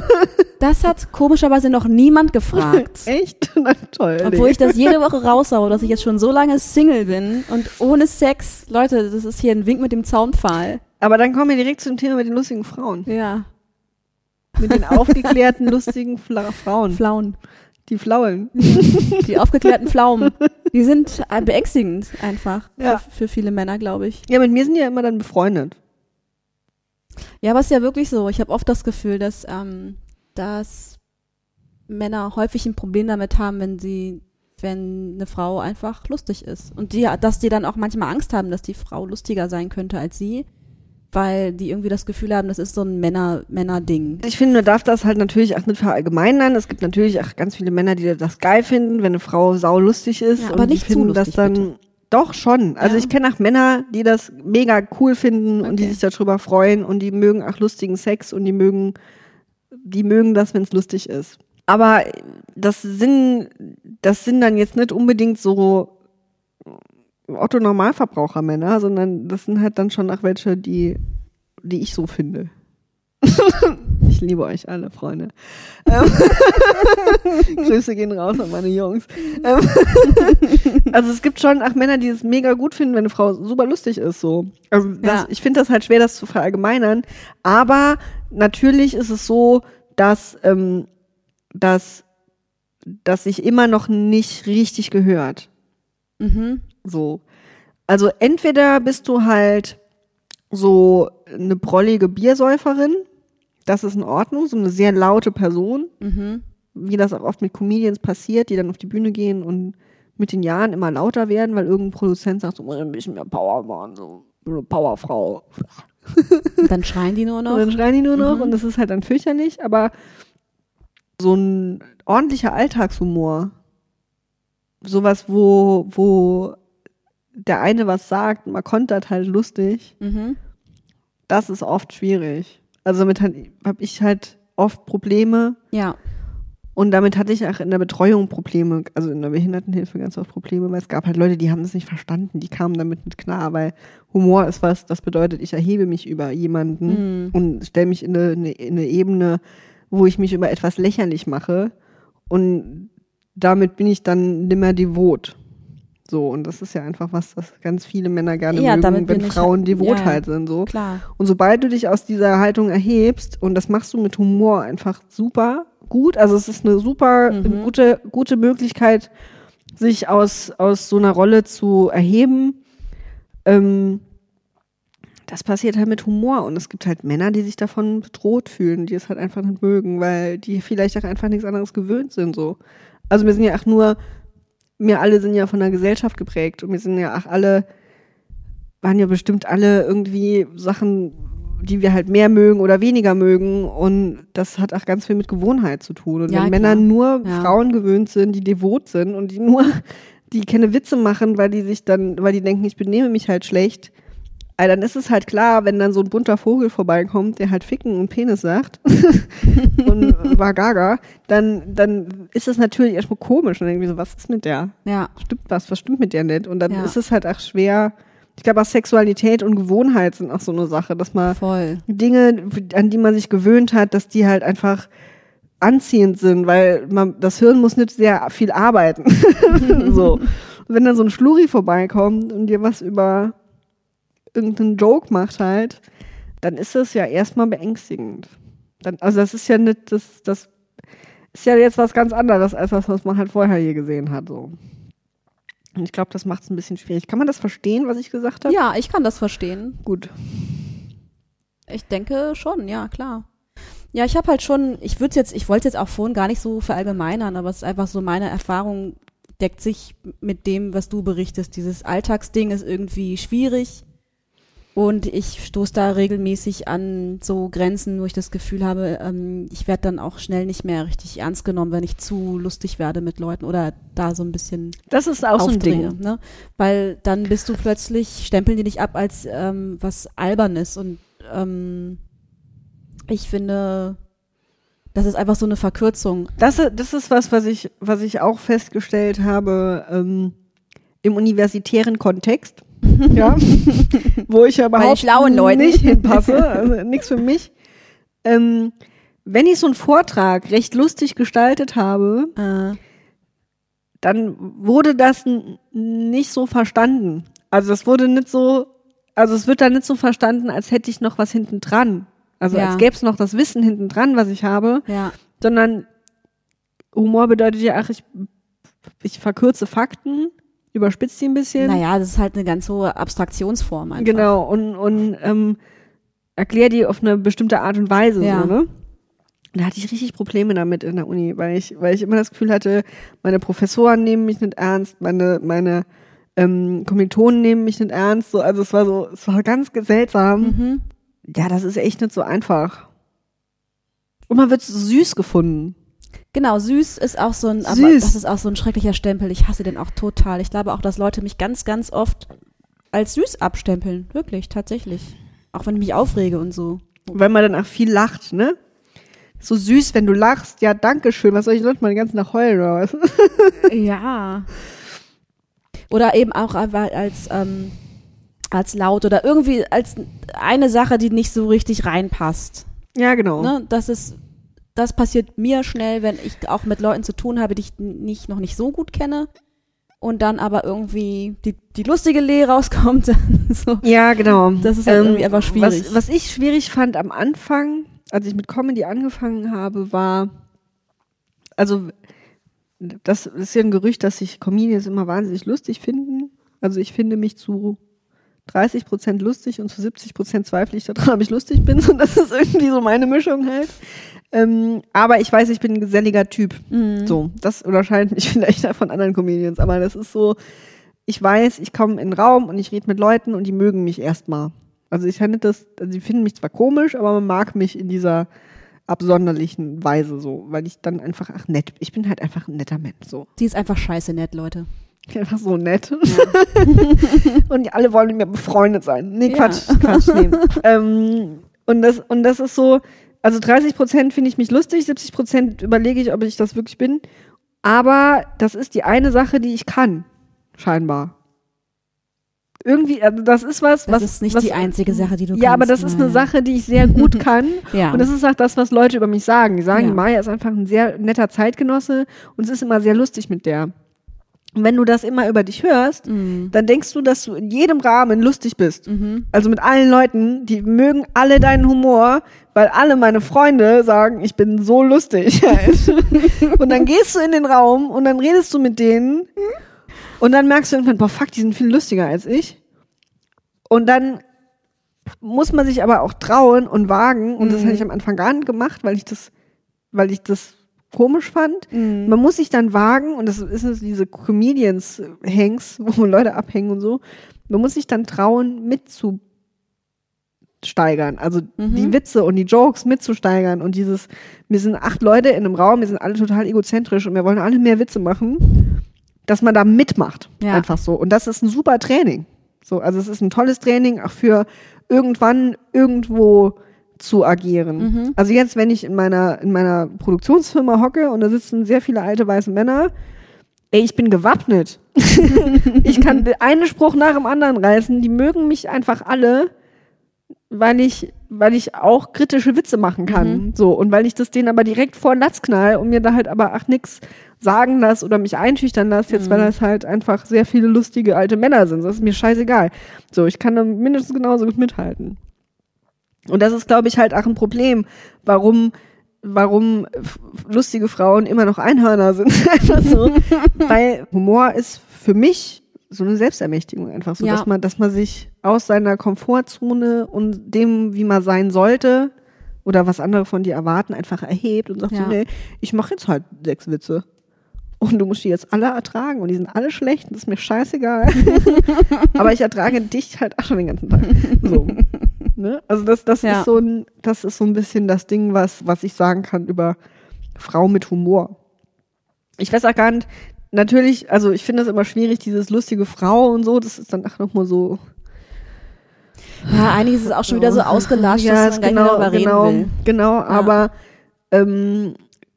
das hat komischerweise noch niemand gefragt. Echt? Na toll. Obwohl ich das jede Woche raushaue, dass ich jetzt schon so lange Single bin und ohne Sex. Leute, das ist hier ein Wink mit dem Zaunpfahl. Aber dann kommen wir direkt zum Thema mit den lustigen Frauen. Ja, Mit den aufgeklärten, lustigen Fla Frauen. Flauen. Die Flaulen. Die aufgeklärten Pflaumen. Die sind äh, beängstigend einfach Ja. für, für viele Männer, glaube ich. Ja, mit mir sind die ja immer dann befreundet. Ja, aber es ist ja wirklich so. Ich habe oft das Gefühl, dass, ähm, dass Männer häufig ein Problem damit haben, wenn sie, wenn eine Frau einfach lustig ist. Und die, dass die dann auch manchmal Angst haben, dass die Frau lustiger sein könnte als sie, weil die irgendwie das Gefühl haben, das ist so ein Männer, Männer-Ding. Ich finde, man darf das halt natürlich auch nicht verallgemeinern. Es gibt natürlich auch ganz viele Männer, die das geil finden, wenn eine Frau sau lustig ist. Ja, aber und die nicht zu finden das lustig, dann. bitte. Doch schon. Also Ja. ich kenne auch Männer, die das mega cool finden und die Okay. sich darüber freuen und die mögen auch lustigen Sex und die mögen, die mögen das, wenn es lustig ist. Aber das sind, das sind dann jetzt nicht unbedingt so Otto Normalverbraucher-Männer, sondern das sind halt dann schon auch welche, die, die ich so finde. ich liebe euch alle, Freunde. Ähm, Grüße gehen raus an meine Jungs. Ähm, also es gibt schon auch Männer, die es mega gut finden, wenn eine Frau super lustig ist. So. Also das, Ja. ich finde das halt schwer, das zu verallgemeinern. Aber natürlich ist es so, dass, ähm, dass, dass sich immer noch nicht richtig gehört. Mhm. So. Also entweder bist du halt so eine prollige Biersäuferin, das ist in Ordnung, so eine sehr laute Person, Mhm. wie das auch oft mit Comedians passiert, die dann auf die Bühne gehen und mit den Jahren immer lauter werden, weil irgendein Produzent sagt, so ein bisschen mehr Power machen, so eine Powerfrau. Und dann schreien die nur Und noch. dann schreien die nur noch Mhm. und das ist halt dann fürchterlich, aber so ein ordentlicher Alltagshumor, sowas, wo, wo der eine was sagt, man kontert halt lustig, Mhm. das ist oft schwierig. Also damit habe ich halt oft Probleme Ja, und damit hatte ich auch in der Betreuung Probleme, also in der Behindertenhilfe ganz oft Probleme, weil es gab halt Leute, die haben das nicht verstanden, die kamen damit nicht klar, weil Humor ist was, das bedeutet, ich erhebe mich über jemanden Mhm. und stelle mich in eine, in eine Ebene, wo ich mich über etwas lächerlich mache und damit bin ich dann nimmer devot. So, und das ist ja einfach was, das ganz viele Männer gerne Ja, mögen, wenn ich Frauen halt- devot ja. halt sind. So. klar. Und sobald du dich aus dieser Haltung erhebst, und das machst du mit Humor einfach super gut, also es ist eine super Mhm. gute, gute Möglichkeit, sich aus, aus so einer Rolle zu erheben. Ähm, das passiert halt mit Humor und es gibt halt Männer, die sich davon bedroht fühlen, die es halt einfach nicht mögen, weil die vielleicht auch einfach nichts anderes gewöhnt sind so. Also wir sind ja auch nur, wir alle sind ja von der Gesellschaft geprägt und wir sind ja auch alle, waren ja bestimmt alle irgendwie Sachen, die wir halt mehr mögen oder weniger mögen und das hat auch ganz viel mit Gewohnheit zu tun. Und Ja, wenn. Männer nur Ja. Frauen gewöhnt sind, die devot sind und die nur, die keine Witze machen, weil die sich dann, weil die denken, ich benehme mich halt schlecht, äh, dann ist es halt klar, wenn dann so ein bunter Vogel vorbeikommt, der halt Ficken und Penis sagt und war gaga, dann, dann ist es natürlich erstmal komisch und irgendwie so, was ist mit der? Ja, Stimmt was, was stimmt mit der nicht? Und dann Ja. ist es halt auch schwer, ich glaube auch Sexualität und Gewohnheit sind auch so eine Sache, dass man voll. Dinge, an die man sich gewöhnt hat, dass die halt einfach anziehend sind, weil man, das Hirn muss nicht sehr viel arbeiten. so. Und wenn dann so ein Schluri vorbeikommt und dir was über irgendeinen Joke macht halt, dann ist das ja erstmal beängstigend. Dann, also das ist ja nicht, das, das ist ja jetzt was ganz anderes, als das, was man halt vorher hier gesehen hat. So. Und ich glaube, das macht es ein bisschen schwierig. Kann man das verstehen, was ich gesagt habe? Ja, ich kann das verstehen. Gut. Ich denke schon, ja, klar. Ja, ich habe halt schon, ich würde jetzt, ich wollte jetzt auch vorhin gar nicht so verallgemeinern, aber es ist einfach so, meine Erfahrung deckt sich mit dem, was du berichtest. Dieses Alltagsding ist irgendwie schwierig und ich stoße da regelmäßig an so Grenzen, wo ich das Gefühl habe, ähm, ich werde dann auch schnell nicht mehr richtig ernst genommen, wenn ich zu lustig werde mit Leuten oder da so ein bisschen Das ist auch so ein Ding. ne? Weil dann bist du plötzlich, stempeln die dich ab als ähm, was Albernes und ähm, ich finde, das ist einfach so eine Verkürzung. Das, das ist was, was ich, was ich auch festgestellt habe ähm, im universitären Kontext. ja, wo ich ja überhaupt nicht hinpasse, also nichts für mich. Ähm, wenn ich so einen Vortrag recht lustig gestaltet habe, Äh, dann wurde das nicht so verstanden. Also es wurde nicht so, also es wird dann nicht so verstanden, als hätte ich noch was hinten dran. Also Ja. als gäbe es noch das Wissen hinten dran, was ich habe, ja. sondern Humor bedeutet ja, ach, ich, ich verkürze Fakten, überspitze die ein bisschen. Naja, das ist halt eine ganz hohe Abstraktionsform einfach. Genau, und, und ähm, erklär die auf eine bestimmte Art und Weise. Ja. So, ne? Da hatte ich richtig Probleme damit in der Uni, weil ich, weil ich immer das Gefühl hatte, meine Professoren nehmen mich nicht ernst, meine, meine ähm, Kommilitonen nehmen mich nicht ernst. So, also es war so, es war ganz seltsam. Mhm. Ja, das ist echt nicht so einfach. Und man wird süß gefunden. Genau, süß ist auch so ein, aber Süß. das ist auch so ein schrecklicher Stempel. Ich hasse den auch total. Ich glaube auch, dass Leute mich ganz, ganz oft als süß abstempeln. Wirklich, tatsächlich. Auch wenn ich mich aufrege und so. Weil man dann auch viel lacht, ne? So süß, wenn du lachst. Ja, danke schön. Was soll ich sonst mal den ganzen Tag heulen oder was? Ja. Oder eben auch aber als, ähm, als laut oder irgendwie als eine Sache, die nicht so richtig reinpasst. Ja, genau. Ne? Das ist, das passiert mir schnell, wenn ich auch mit Leuten zu tun habe, die ich nicht, noch nicht so gut kenne. Und dann aber irgendwie die, die lustige Lee rauskommt. so. Ja, genau. Das ist halt irgendwie einfach schwierig. Was, was ich schwierig fand am Anfang, als ich mit Comedy angefangen habe, war, also das ist ja ein Gerücht, dass sich Comedians immer wahnsinnig lustig finden. Also ich finde mich zu 30 Prozent lustig und zu 70 Prozent zweifle ich daran, ob ich lustig bin. Und das ist irgendwie so meine Mischung halt. Ähm, aber ich weiß, ich bin ein geselliger Typ. Mhm. So, das unterscheidet mich vielleicht von anderen Comedians. Aber das ist so, ich weiß, ich komme in den Raum und ich rede mit Leuten und die mögen mich erstmal. Also ich finde das, also die finden mich zwar komisch, aber man mag mich in dieser absonderlichen Weise so, weil ich dann einfach, ach nett, ich bin halt einfach ein netter Mensch so. Sie ist einfach scheiße nett, Leute. Einfach so nett. und die alle wollen mit mir befreundet sein. Nee, Ja. Quatsch, Quatsch, nee. ähm, und, das, und das ist so, also 30 Prozent finde ich mich lustig, 70 Prozent überlege ich, ob ich das wirklich bin. Aber das ist die eine Sache, die ich kann, scheinbar. Irgendwie, also das ist was, Das was. ist nicht was, die einzige Sache, die du Ja, aber kannst. das ist eine. Sache, die ich sehr gut kann. Ja. Und das ist auch das, was Leute über mich sagen. Die sagen, Ja. Maya ist einfach ein sehr netter Zeitgenosse und es ist immer sehr lustig mit der. Und wenn du das immer über dich hörst, Mhm. dann denkst du, dass du in jedem Rahmen lustig bist. Mhm. Also mit allen Leuten, die mögen alle deinen Humor, weil alle meine Freunde sagen, ich bin so lustig. Und dann gehst du in den Raum und dann redest du mit denen und dann merkst du irgendwann, boah, fuck, die sind viel lustiger als ich. Und dann muss man sich aber auch trauen und wagen. Und das Mhm. habe ich am Anfang gar nicht gemacht, weil ich das, weil ich das komisch fand. Mhm. Man muss sich dann wagen, und das ist es diese Comedians-Hangs, wo Leute abhängen und so. Man muss sich dann trauen, mitzusteigern. Also Mhm. die Witze und die Jokes mitzusteigern. Und dieses, wir sind acht Leute in einem Raum, wir sind alle total egozentrisch und wir wollen alle mehr Witze machen, dass man da mitmacht. Ja. Einfach so. Und das ist ein super Training. So, also es ist ein tolles Training auch für irgendwann irgendwo zu agieren. Mhm. Also jetzt, wenn ich in meiner, in meiner Produktionsfirma hocke und da sitzen sehr viele alte weiße Männer, ey, ich bin gewappnet. ich kann einen Spruch nach dem anderen reißen, die mögen mich einfach alle, weil ich, weil ich auch kritische Witze machen kann. So, und weil ich das denen aber direkt vor den Latz knall und mir da halt aber ach nix sagen lasse oder mich einschüchtern lasse, jetzt weil das halt einfach sehr viele lustige alte Männer sind. Das ist mir scheißegal. So, ich kann da mindestens genauso gut mithalten. Und das ist, glaube ich, halt auch ein Problem, warum, warum lustige Frauen immer noch Einhörner sind. so. Weil Humor ist für mich so eine Selbstermächtigung einfach so, Ja. dass man, dass man sich aus seiner Komfortzone und dem, wie man sein sollte, oder was andere von dir erwarten, einfach erhebt und sagt Ja. so, nee, ich mache jetzt halt sechs Witze. Und du musst die jetzt alle ertragen und die sind alle schlecht und das ist mir scheißegal. Aber ich ertrage dich halt auch schon den ganzen Tag. So. Ne? Also das, das Ja. ist so ein, das ist so ein bisschen das Ding, was, was ich sagen kann über Frau mit Humor. Ich weiß auch gar nicht, natürlich, also ich finde das immer schwierig, dieses lustige Frau und so, das ist dann auch nochmal so. Ja, eigentlich ist es auch schon wieder so ausgelatscht, ja, dass man gar genau, nicht mehr darüber genau, reden will. genau, aber ähm,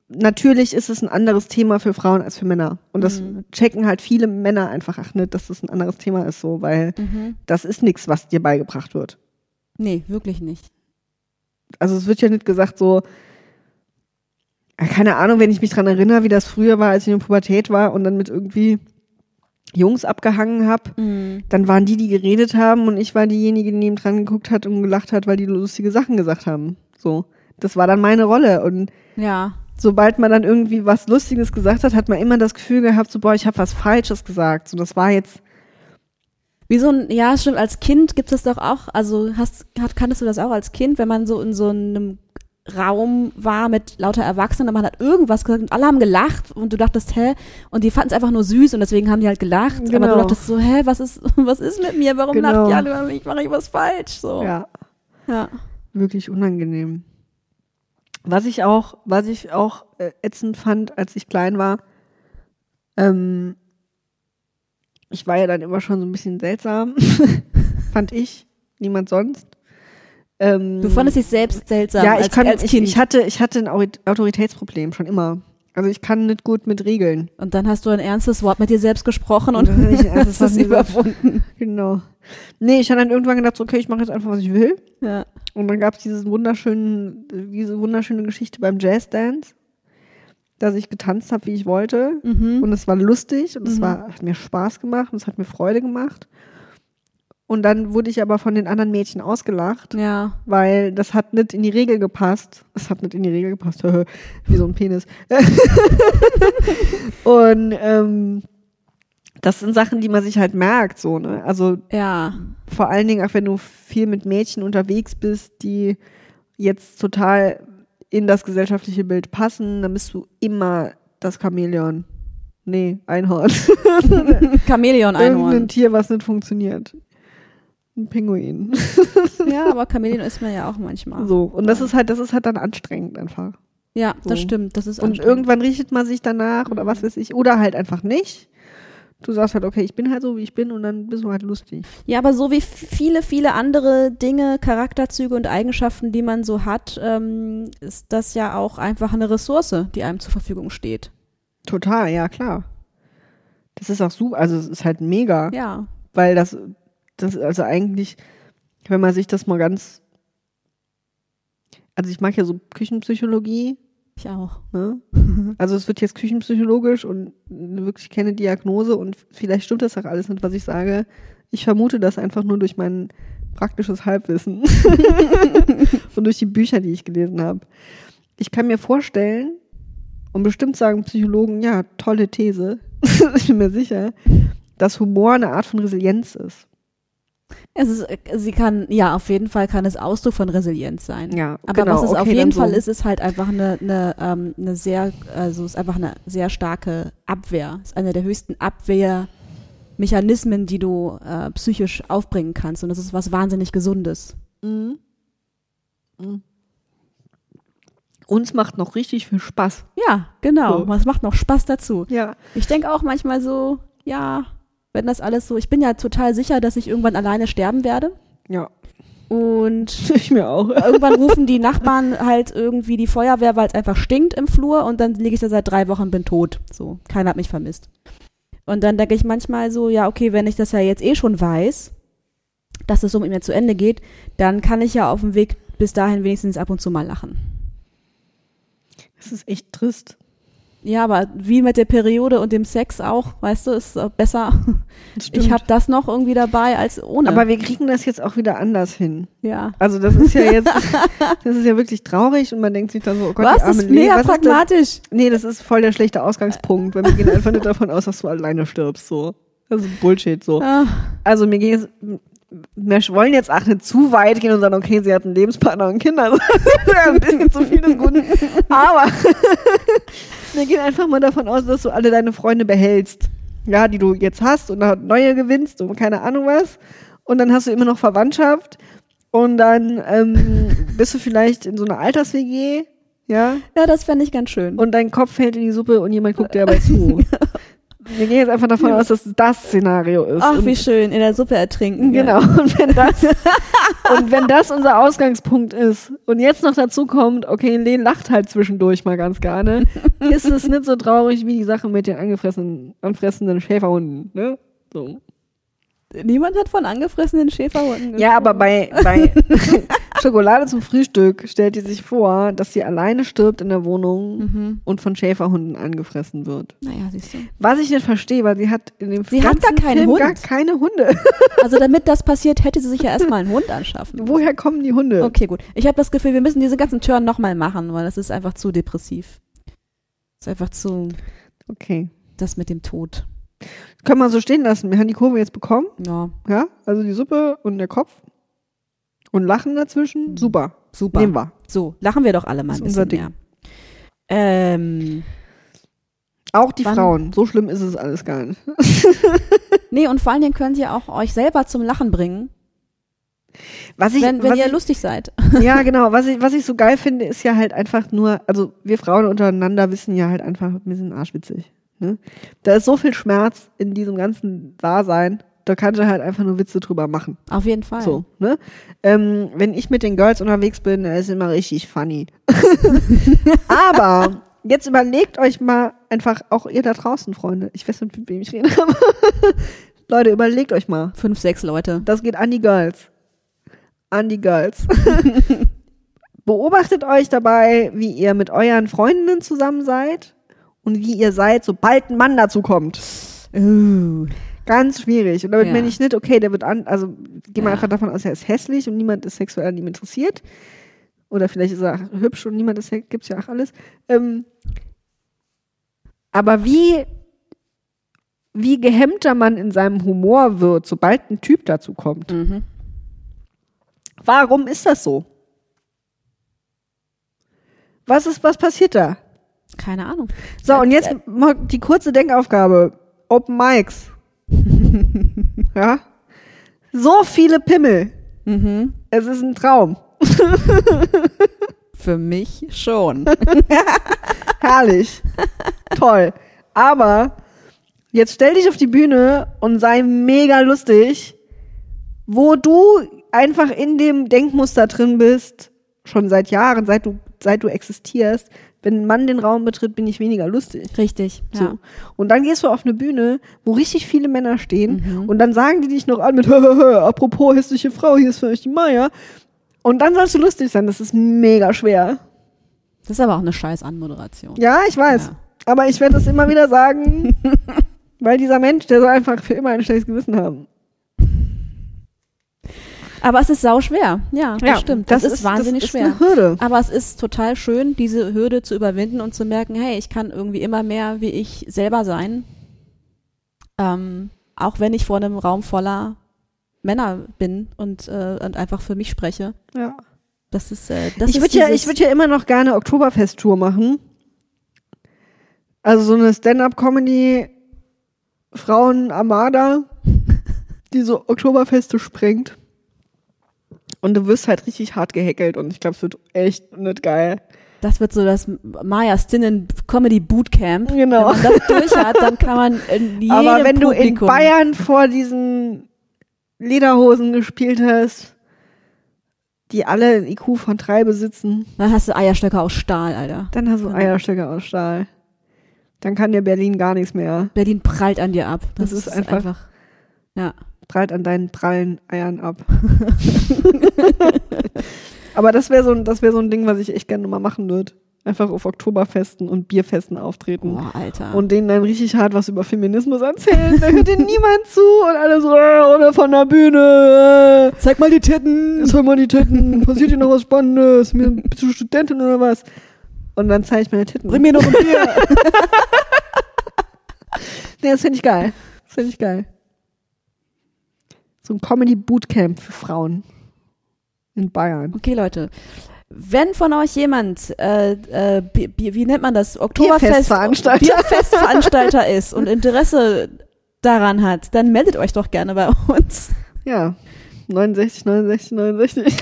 natürlich ist es ein anderes Thema für Frauen als für Männer. Und das Mhm. checken halt viele Männer einfach ach nicht, dass das ein anderes Thema ist, so, weil Mhm. das ist nichts, was dir beigebracht wird. Nee, wirklich nicht. Also es wird ja nicht gesagt so, keine Ahnung, wenn ich mich dran erinnere, wie das früher war, als ich in der Pubertät war und dann mit irgendwie Jungs abgehangen habe, Mhm. dann waren die, die geredet haben und ich war diejenige, die neben dran geguckt hat und gelacht hat, weil die lustige Sachen gesagt haben. So. Das war dann meine Rolle und Ja. sobald man dann irgendwie was Lustiges gesagt hat, hat man immer das Gefühl gehabt, so, boah, ich habe was Falsches gesagt. So, das war jetzt, Wie so ein, ja, stimmt, als Kind gibt es doch auch, also hast, hat, kanntest du das auch als Kind, wenn man so in so einem Raum war mit lauter Erwachsenen und man hat irgendwas gesagt und alle haben gelacht und du dachtest, hä? Und die fanden es einfach nur süß und deswegen haben die halt gelacht. Aber Genau. du dachtest so, hä, was ist, was ist mit mir? Warum Genau. lacht die alle über mich? Mache ich was falsch? So. ja, ja. wirklich unangenehm. Was ich auch, was ich auch äh, ätzend fand, als ich klein war, ähm, ich war ja dann immer schon so ein bisschen seltsam, fand ich, niemand sonst. Ähm, Du fandest dich selbst seltsam ja, ich als, kann, als ich, Kind. ich hatte, ich hatte ein Autoritätsproblem schon immer. Also ich kann nicht gut mit Regeln. und dann hast du ein ernstes Wort mit dir selbst gesprochen und Und ich hast es überwunden. Genau. Nee, ich habe dann irgendwann gedacht, okay, ich mache jetzt einfach, was ich will. Ja. Und dann gab es wunderschönen, diese wunderschöne Geschichte beim Jazzdance, dass ich getanzt habe, wie ich wollte. Mhm. Und es war lustig und es Mhm. war, hat mir Spaß gemacht und es hat mir Freude gemacht. Und dann wurde ich aber von den anderen Mädchen ausgelacht, ja. weil das hat nicht in die Regel gepasst. Es hat nicht in die Regel gepasst, wie so ein Penis. und ähm, das sind Sachen, die man sich halt merkt, so, ne? Also Ja. vor allen Dingen auch wenn du viel mit Mädchen unterwegs bist, die jetzt total in das gesellschaftliche Bild passen, dann bist du immer das Chamäleon. Nee, Einhorn. Chamäleon Einhorn. Tier, was nicht funktioniert. Ein Pinguin. Ja, aber Chamäleon ist man ja auch manchmal. So. Und das ist halt, das ist halt dann anstrengend einfach. Ja, das So. stimmt. Das ist Und irgendwann richtet man sich danach oder was weiß ich. Oder halt einfach nicht. Du sagst halt, okay, ich bin halt so, wie ich bin und dann bist du halt lustig. Ja, aber so wie viele, viele andere Dinge, Charakterzüge und Eigenschaften, die man so hat, ähm, ist das ja auch einfach eine Ressource, die einem zur Verfügung steht. Total, ja, klar. Das ist auch super, also es ist halt mega. Ja. Weil das, das, also eigentlich, wenn man sich das mal ganz, also ich mag ja so Küchenpsychologie, Ich auch. ne? Also es wird jetzt küchenpsychologisch und wirklich keine Diagnose und vielleicht stimmt das auch alles nicht, was ich sage. Ich vermute das einfach nur durch mein praktisches Halbwissen und durch die Bücher, die ich gelesen habe. Ich kann mir vorstellen, und bestimmt sagen Psychologen, ja, tolle These, ich bin mir sicher, dass Humor eine Art von Resilienz ist. Es ist, äh, sie kann, ja, auf jeden Fall kann es Ausdruck von Resilienz sein. Ja, Aber genau, was es auf okay, jeden dann so. Fall ist, ist halt einfach eine, eine, ähm, eine sehr, also ist einfach eine sehr starke Abwehr. Es ist eine der höchsten Abwehrmechanismen, die du äh, psychisch aufbringen kannst. Und das ist was wahnsinnig Gesundes. Mhm. Mhm. Uns macht noch richtig viel Spaß. Ja, genau. So. Es macht noch Spaß dazu. Ja. Ich denke auch manchmal so, ja, wenn das alles so, ich bin ja total sicher, dass ich irgendwann alleine sterben werde. Ja. Und Ich mir auch. irgendwann rufen die Nachbarn halt irgendwie die Feuerwehr, weil es einfach stinkt im Flur und dann liege ich da seit drei Wochen und bin tot. So, keiner hat mich vermisst. Und dann denke ich manchmal so, ja, okay, wenn ich das ja jetzt eh schon weiß, dass es so mit mir zu Ende geht, dann kann ich ja auf dem Weg bis dahin wenigstens ab und zu mal lachen. Das ist echt trist. Ja, aber wie mit der Periode und dem Sex auch, weißt du, ist besser. Das Ich habe das noch irgendwie dabei als ohne. Aber wir kriegen das jetzt auch wieder anders hin. ja. Also das ist ja jetzt, das ist ja wirklich traurig und man denkt sich dann so, oh Gott, Was die arme ist Lee, mega was ist das? pragmatisch? Nee, das ist voll der schlechte Ausgangspunkt, weil wir gehen einfach nicht davon aus, dass du alleine stirbst, so. Das ist Bullshit, so. Ah, Also mir geht es, wir wollen jetzt auch nicht zu weit gehen und sagen, okay, sie hat einen Lebenspartner und Kinder. Das ist ja ein bisschen zu viel des Guten. Aber wir gehen einfach mal davon aus, dass du alle deine Freunde behältst. Ja, die du jetzt hast und neue gewinnst und keine Ahnung was. Und dann hast du immer noch Verwandtschaft. Und dann ähm, bist du vielleicht in so einer Alters-WG. Ja. ja, das fände ich ganz schön. Und dein Kopf fällt in die Suppe und jemand guckt dir dabei zu. Wir gehen jetzt einfach davon aus, dass das Szenario ist. Ach, Und- wie schön, in der Suppe ertrinken. Genau. Und wenn das, und wenn das unser Ausgangspunkt ist und jetzt noch dazu kommt, okay, Len lacht halt zwischendurch mal ganz gerne, ist es nicht so traurig wie die Sache mit den angefressenen, anfressenden Schäferhunden, ne? So. Niemand hat von angefressenen Schäferhunden Ja, aber bei, bei Schokolade zum Frühstück stellt die sich vor, dass sie alleine stirbt in der Wohnung Mhm. und von Schäferhunden angefressen wird. Naja, siehst du. Was ich nicht verstehe, weil sie hat in dem Sie hat ganzen gar keinen Film Hund. gar keine Hunde. Also damit das passiert, hätte sie sich ja erstmal einen Hund anschaffen. Woher kommen die Hunde? Okay, gut. Ich habe das Gefühl, wir müssen diese ganzen Turn nochmal machen, weil das ist einfach zu depressiv. ist einfach zu Okay. das mit dem Tod. Können wir so stehen lassen. Wir haben die Kurve jetzt bekommen. Ja, Ja, also die Suppe und der Kopf. Und Lachen dazwischen. Super. super. Nehmen wir. So, lachen wir doch alle mal ein ist unser bisschen mehr. Ähm, Auch die Wann- Frauen. So schlimm ist es alles gar nicht. nee, und vor allen Dingen könnt ihr auch euch selber zum Lachen bringen, Was ich, wenn, wenn was ihr ich, lustig seid. ja, genau. Was ich, was ich so geil finde, ist ja halt einfach nur, also wir Frauen untereinander wissen ja halt einfach, wir sind arschwitzig. Ne? Da ist so viel Schmerz in diesem ganzen Dasein. Da kannst du halt einfach nur Witze drüber machen. Auf jeden Fall. So, ne? Ähm, wenn ich mit den Girls unterwegs bin, dann ist immer richtig funny. Aber jetzt überlegt euch mal einfach, auch ihr da draußen, Freunde. Ich weiß nicht, mit wem ich rede. aber Leute, überlegt euch mal. Fünf, sechs Leute. Das geht an die Girls. An die Girls. Beobachtet euch dabei, wie ihr mit euren Freundinnen zusammen seid und wie ihr seid, sobald ein Mann dazu kommt. Uh. Ganz schwierig. Und damit Ja. meine ich nicht, okay, der wird an, also gehen wir Ja. einfach davon aus, er ist hässlich und niemand ist sexuell an ihm interessiert. Oder vielleicht ist er hübsch und niemand ist, gibt's ja auch alles. Ähm, aber wie, wie gehemmter man in seinem Humor wird, sobald ein Typ dazu kommt. Mhm. Warum ist das so? Was ist, was passiert da? Keine Ahnung. So, und jetzt mal die kurze Denkaufgabe. Open Mics. ja? So viele Pimmel. Mhm. Es ist ein Traum. Für mich schon. Herrlich. Toll. Aber jetzt stell dich auf die Bühne und sei mega lustig, wo du einfach in dem Denkmuster drin bist, schon seit Jahren, seit du, seit du existierst. Wenn ein Mann den Raum betritt, bin ich weniger lustig. Richtig. Ja. So. Und dann gehst du auf eine Bühne, wo richtig viele Männer stehen Mhm. und dann sagen die dich noch an mit, apropos hässliche Frau, hier ist für euch die Maya. Und dann sollst du lustig sein. Das ist mega schwer. Das ist aber auch eine scheiß Anmoderation. Ja, ich weiß. Ja. Aber ich werde das immer wieder sagen, weil dieser Mensch, der soll einfach für immer ein schlechtes Gewissen haben. Aber es ist sau schwer. Ja, das stimmt. Das, ist, wahnsinnig das schwer. Ist eine Hürde. Aber es ist total schön, diese Hürde zu überwinden und zu merken, hey, ich kann irgendwie immer mehr wie ich selber sein. Ähm, auch wenn ich vor einem Raum voller Männer bin und, äh, und einfach für mich spreche. Ja. Das ist, äh, das ich ist würde ja, ich würde ja immer noch gerne Oktoberfest-Tour machen. Also so eine Stand-up-Comedy Frauen Armada, die so Oktoberfeste sprengt. Und du wirst halt richtig hart gehackelt und ich glaube, es wird echt nicht geil. Das wird so das Maya Stinnen Comedy Bootcamp. Genau. Wenn man das durch hat, dann kann man in jedem Aber wenn du in Publikum, Bayern vor diesen Lederhosen gespielt hast, die alle ein IQ von drei besitzen, dann hast du Eierstöcke aus Stahl, Alter. dann hast du. Eierstöcke aus Stahl. Dann kann dir Berlin gar nichts mehr. Berlin prallt an dir ab. Das, Das ist ist, einfach- einfach. Ja. Prallt an deinen prallen Eiern ab. Aber das wäre so, das wär so ein Ding, was ich echt gerne mal machen würde. Einfach auf Oktoberfesten und Bierfesten auftreten. Boah, Alter. Und denen dann richtig hart was über Feminismus erzählen. Da hört denen niemand zu und alle so, äh, oder von der Bühne. Äh, zeig mal die Titten. hol mal die Titten. Passiert hier noch was Spannendes? Bist du Studentin oder was? Und dann zeige ich meine Titten. Bring mir noch ein Bier. Nee, das finde ich geil. Das finde ich geil. So ein Comedy-Bootcamp für Frauen. In Bayern. Okay, Leute. Wenn von euch jemand, äh, äh, Bi- wie nennt man das, Oktoberfest, Bierfestveranstalter. Ist und Interesse daran hat, dann meldet euch doch gerne bei uns. Ja. 69, 69, 69.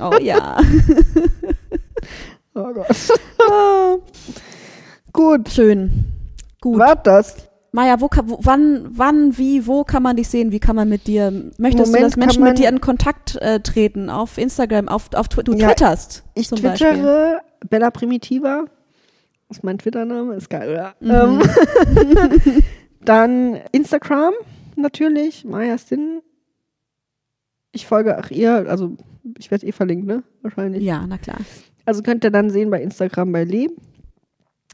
Oh ja. Oh Gott. Gut. Schön. Gut. War das? Maja, wo, wo, wann, wann, wie, wo kann man dich sehen? Wie kann man mit dir, möchtest du, Moment dass kann Menschen mit dir in Kontakt äh, treten? Auf Instagram, auf, auf Twi- du Ja, twitterst Ich zum Beispiel. twittere Bella Primitiva. Das ist mein Twitter-Name, ist geil, oder? Mhm. Ähm, dann Instagram natürlich, Maya Stin. Ich folge auch ihr, also ich werde eh verlinkt, ne? Wahrscheinlich. Ja, na klar. Also könnt ihr dann sehen bei Instagram bei Le.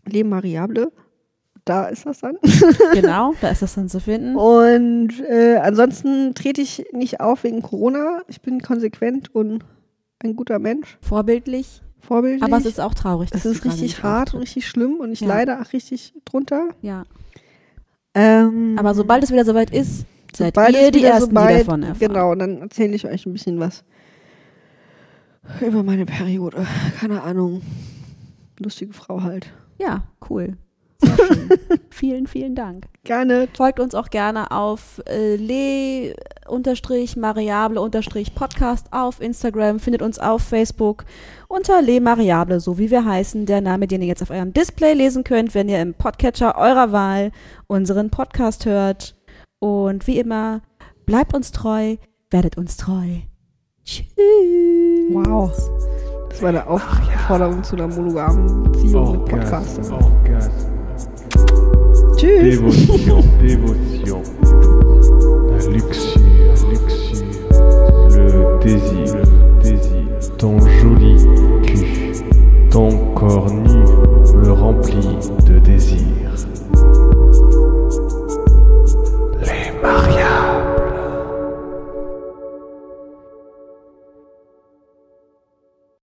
Le Mariable. Da ist das dann. Genau, da ist das dann zu finden. Und äh, ansonsten trete ich nicht auf wegen Corona. Ich bin konsequent und ein guter Mensch. Vorbildlich. Vorbildlich. Aber es ist auch traurig. Es ist richtig hart und auftrittst. richtig schlimm und ich Ja. leide auch richtig drunter. Ja. Ähm, Aber sobald es wieder soweit ist, seid ihr die Ersten, sobald- die davon erfahren. Genau, und dann erzähle ich euch ein bisschen was über meine Periode. Keine Ahnung. Lustige Frau halt. Ja, cool. Sehr schön. vielen, vielen Dank. Gerne. Folgt uns auch gerne auf äh, le-mariable-podcast auf Instagram, findet uns auf Facebook unter le mariable, so wie wir heißen, der Name, den ihr jetzt auf eurem Display lesen könnt, wenn ihr im Podcatcher eurer Wahl unseren Podcast hört. Und wie immer, bleibt uns treu, werdet uns treu. Tschüss. Wow. Das war eine Aufforderung zu einer monogamen Beziehung mit Podcastern. Orgasme. Dévotion, dévotion. La luxure, luxure. Le désir, le désir. Ton joli cul, ton corps nu me remplit de désir. Les maris.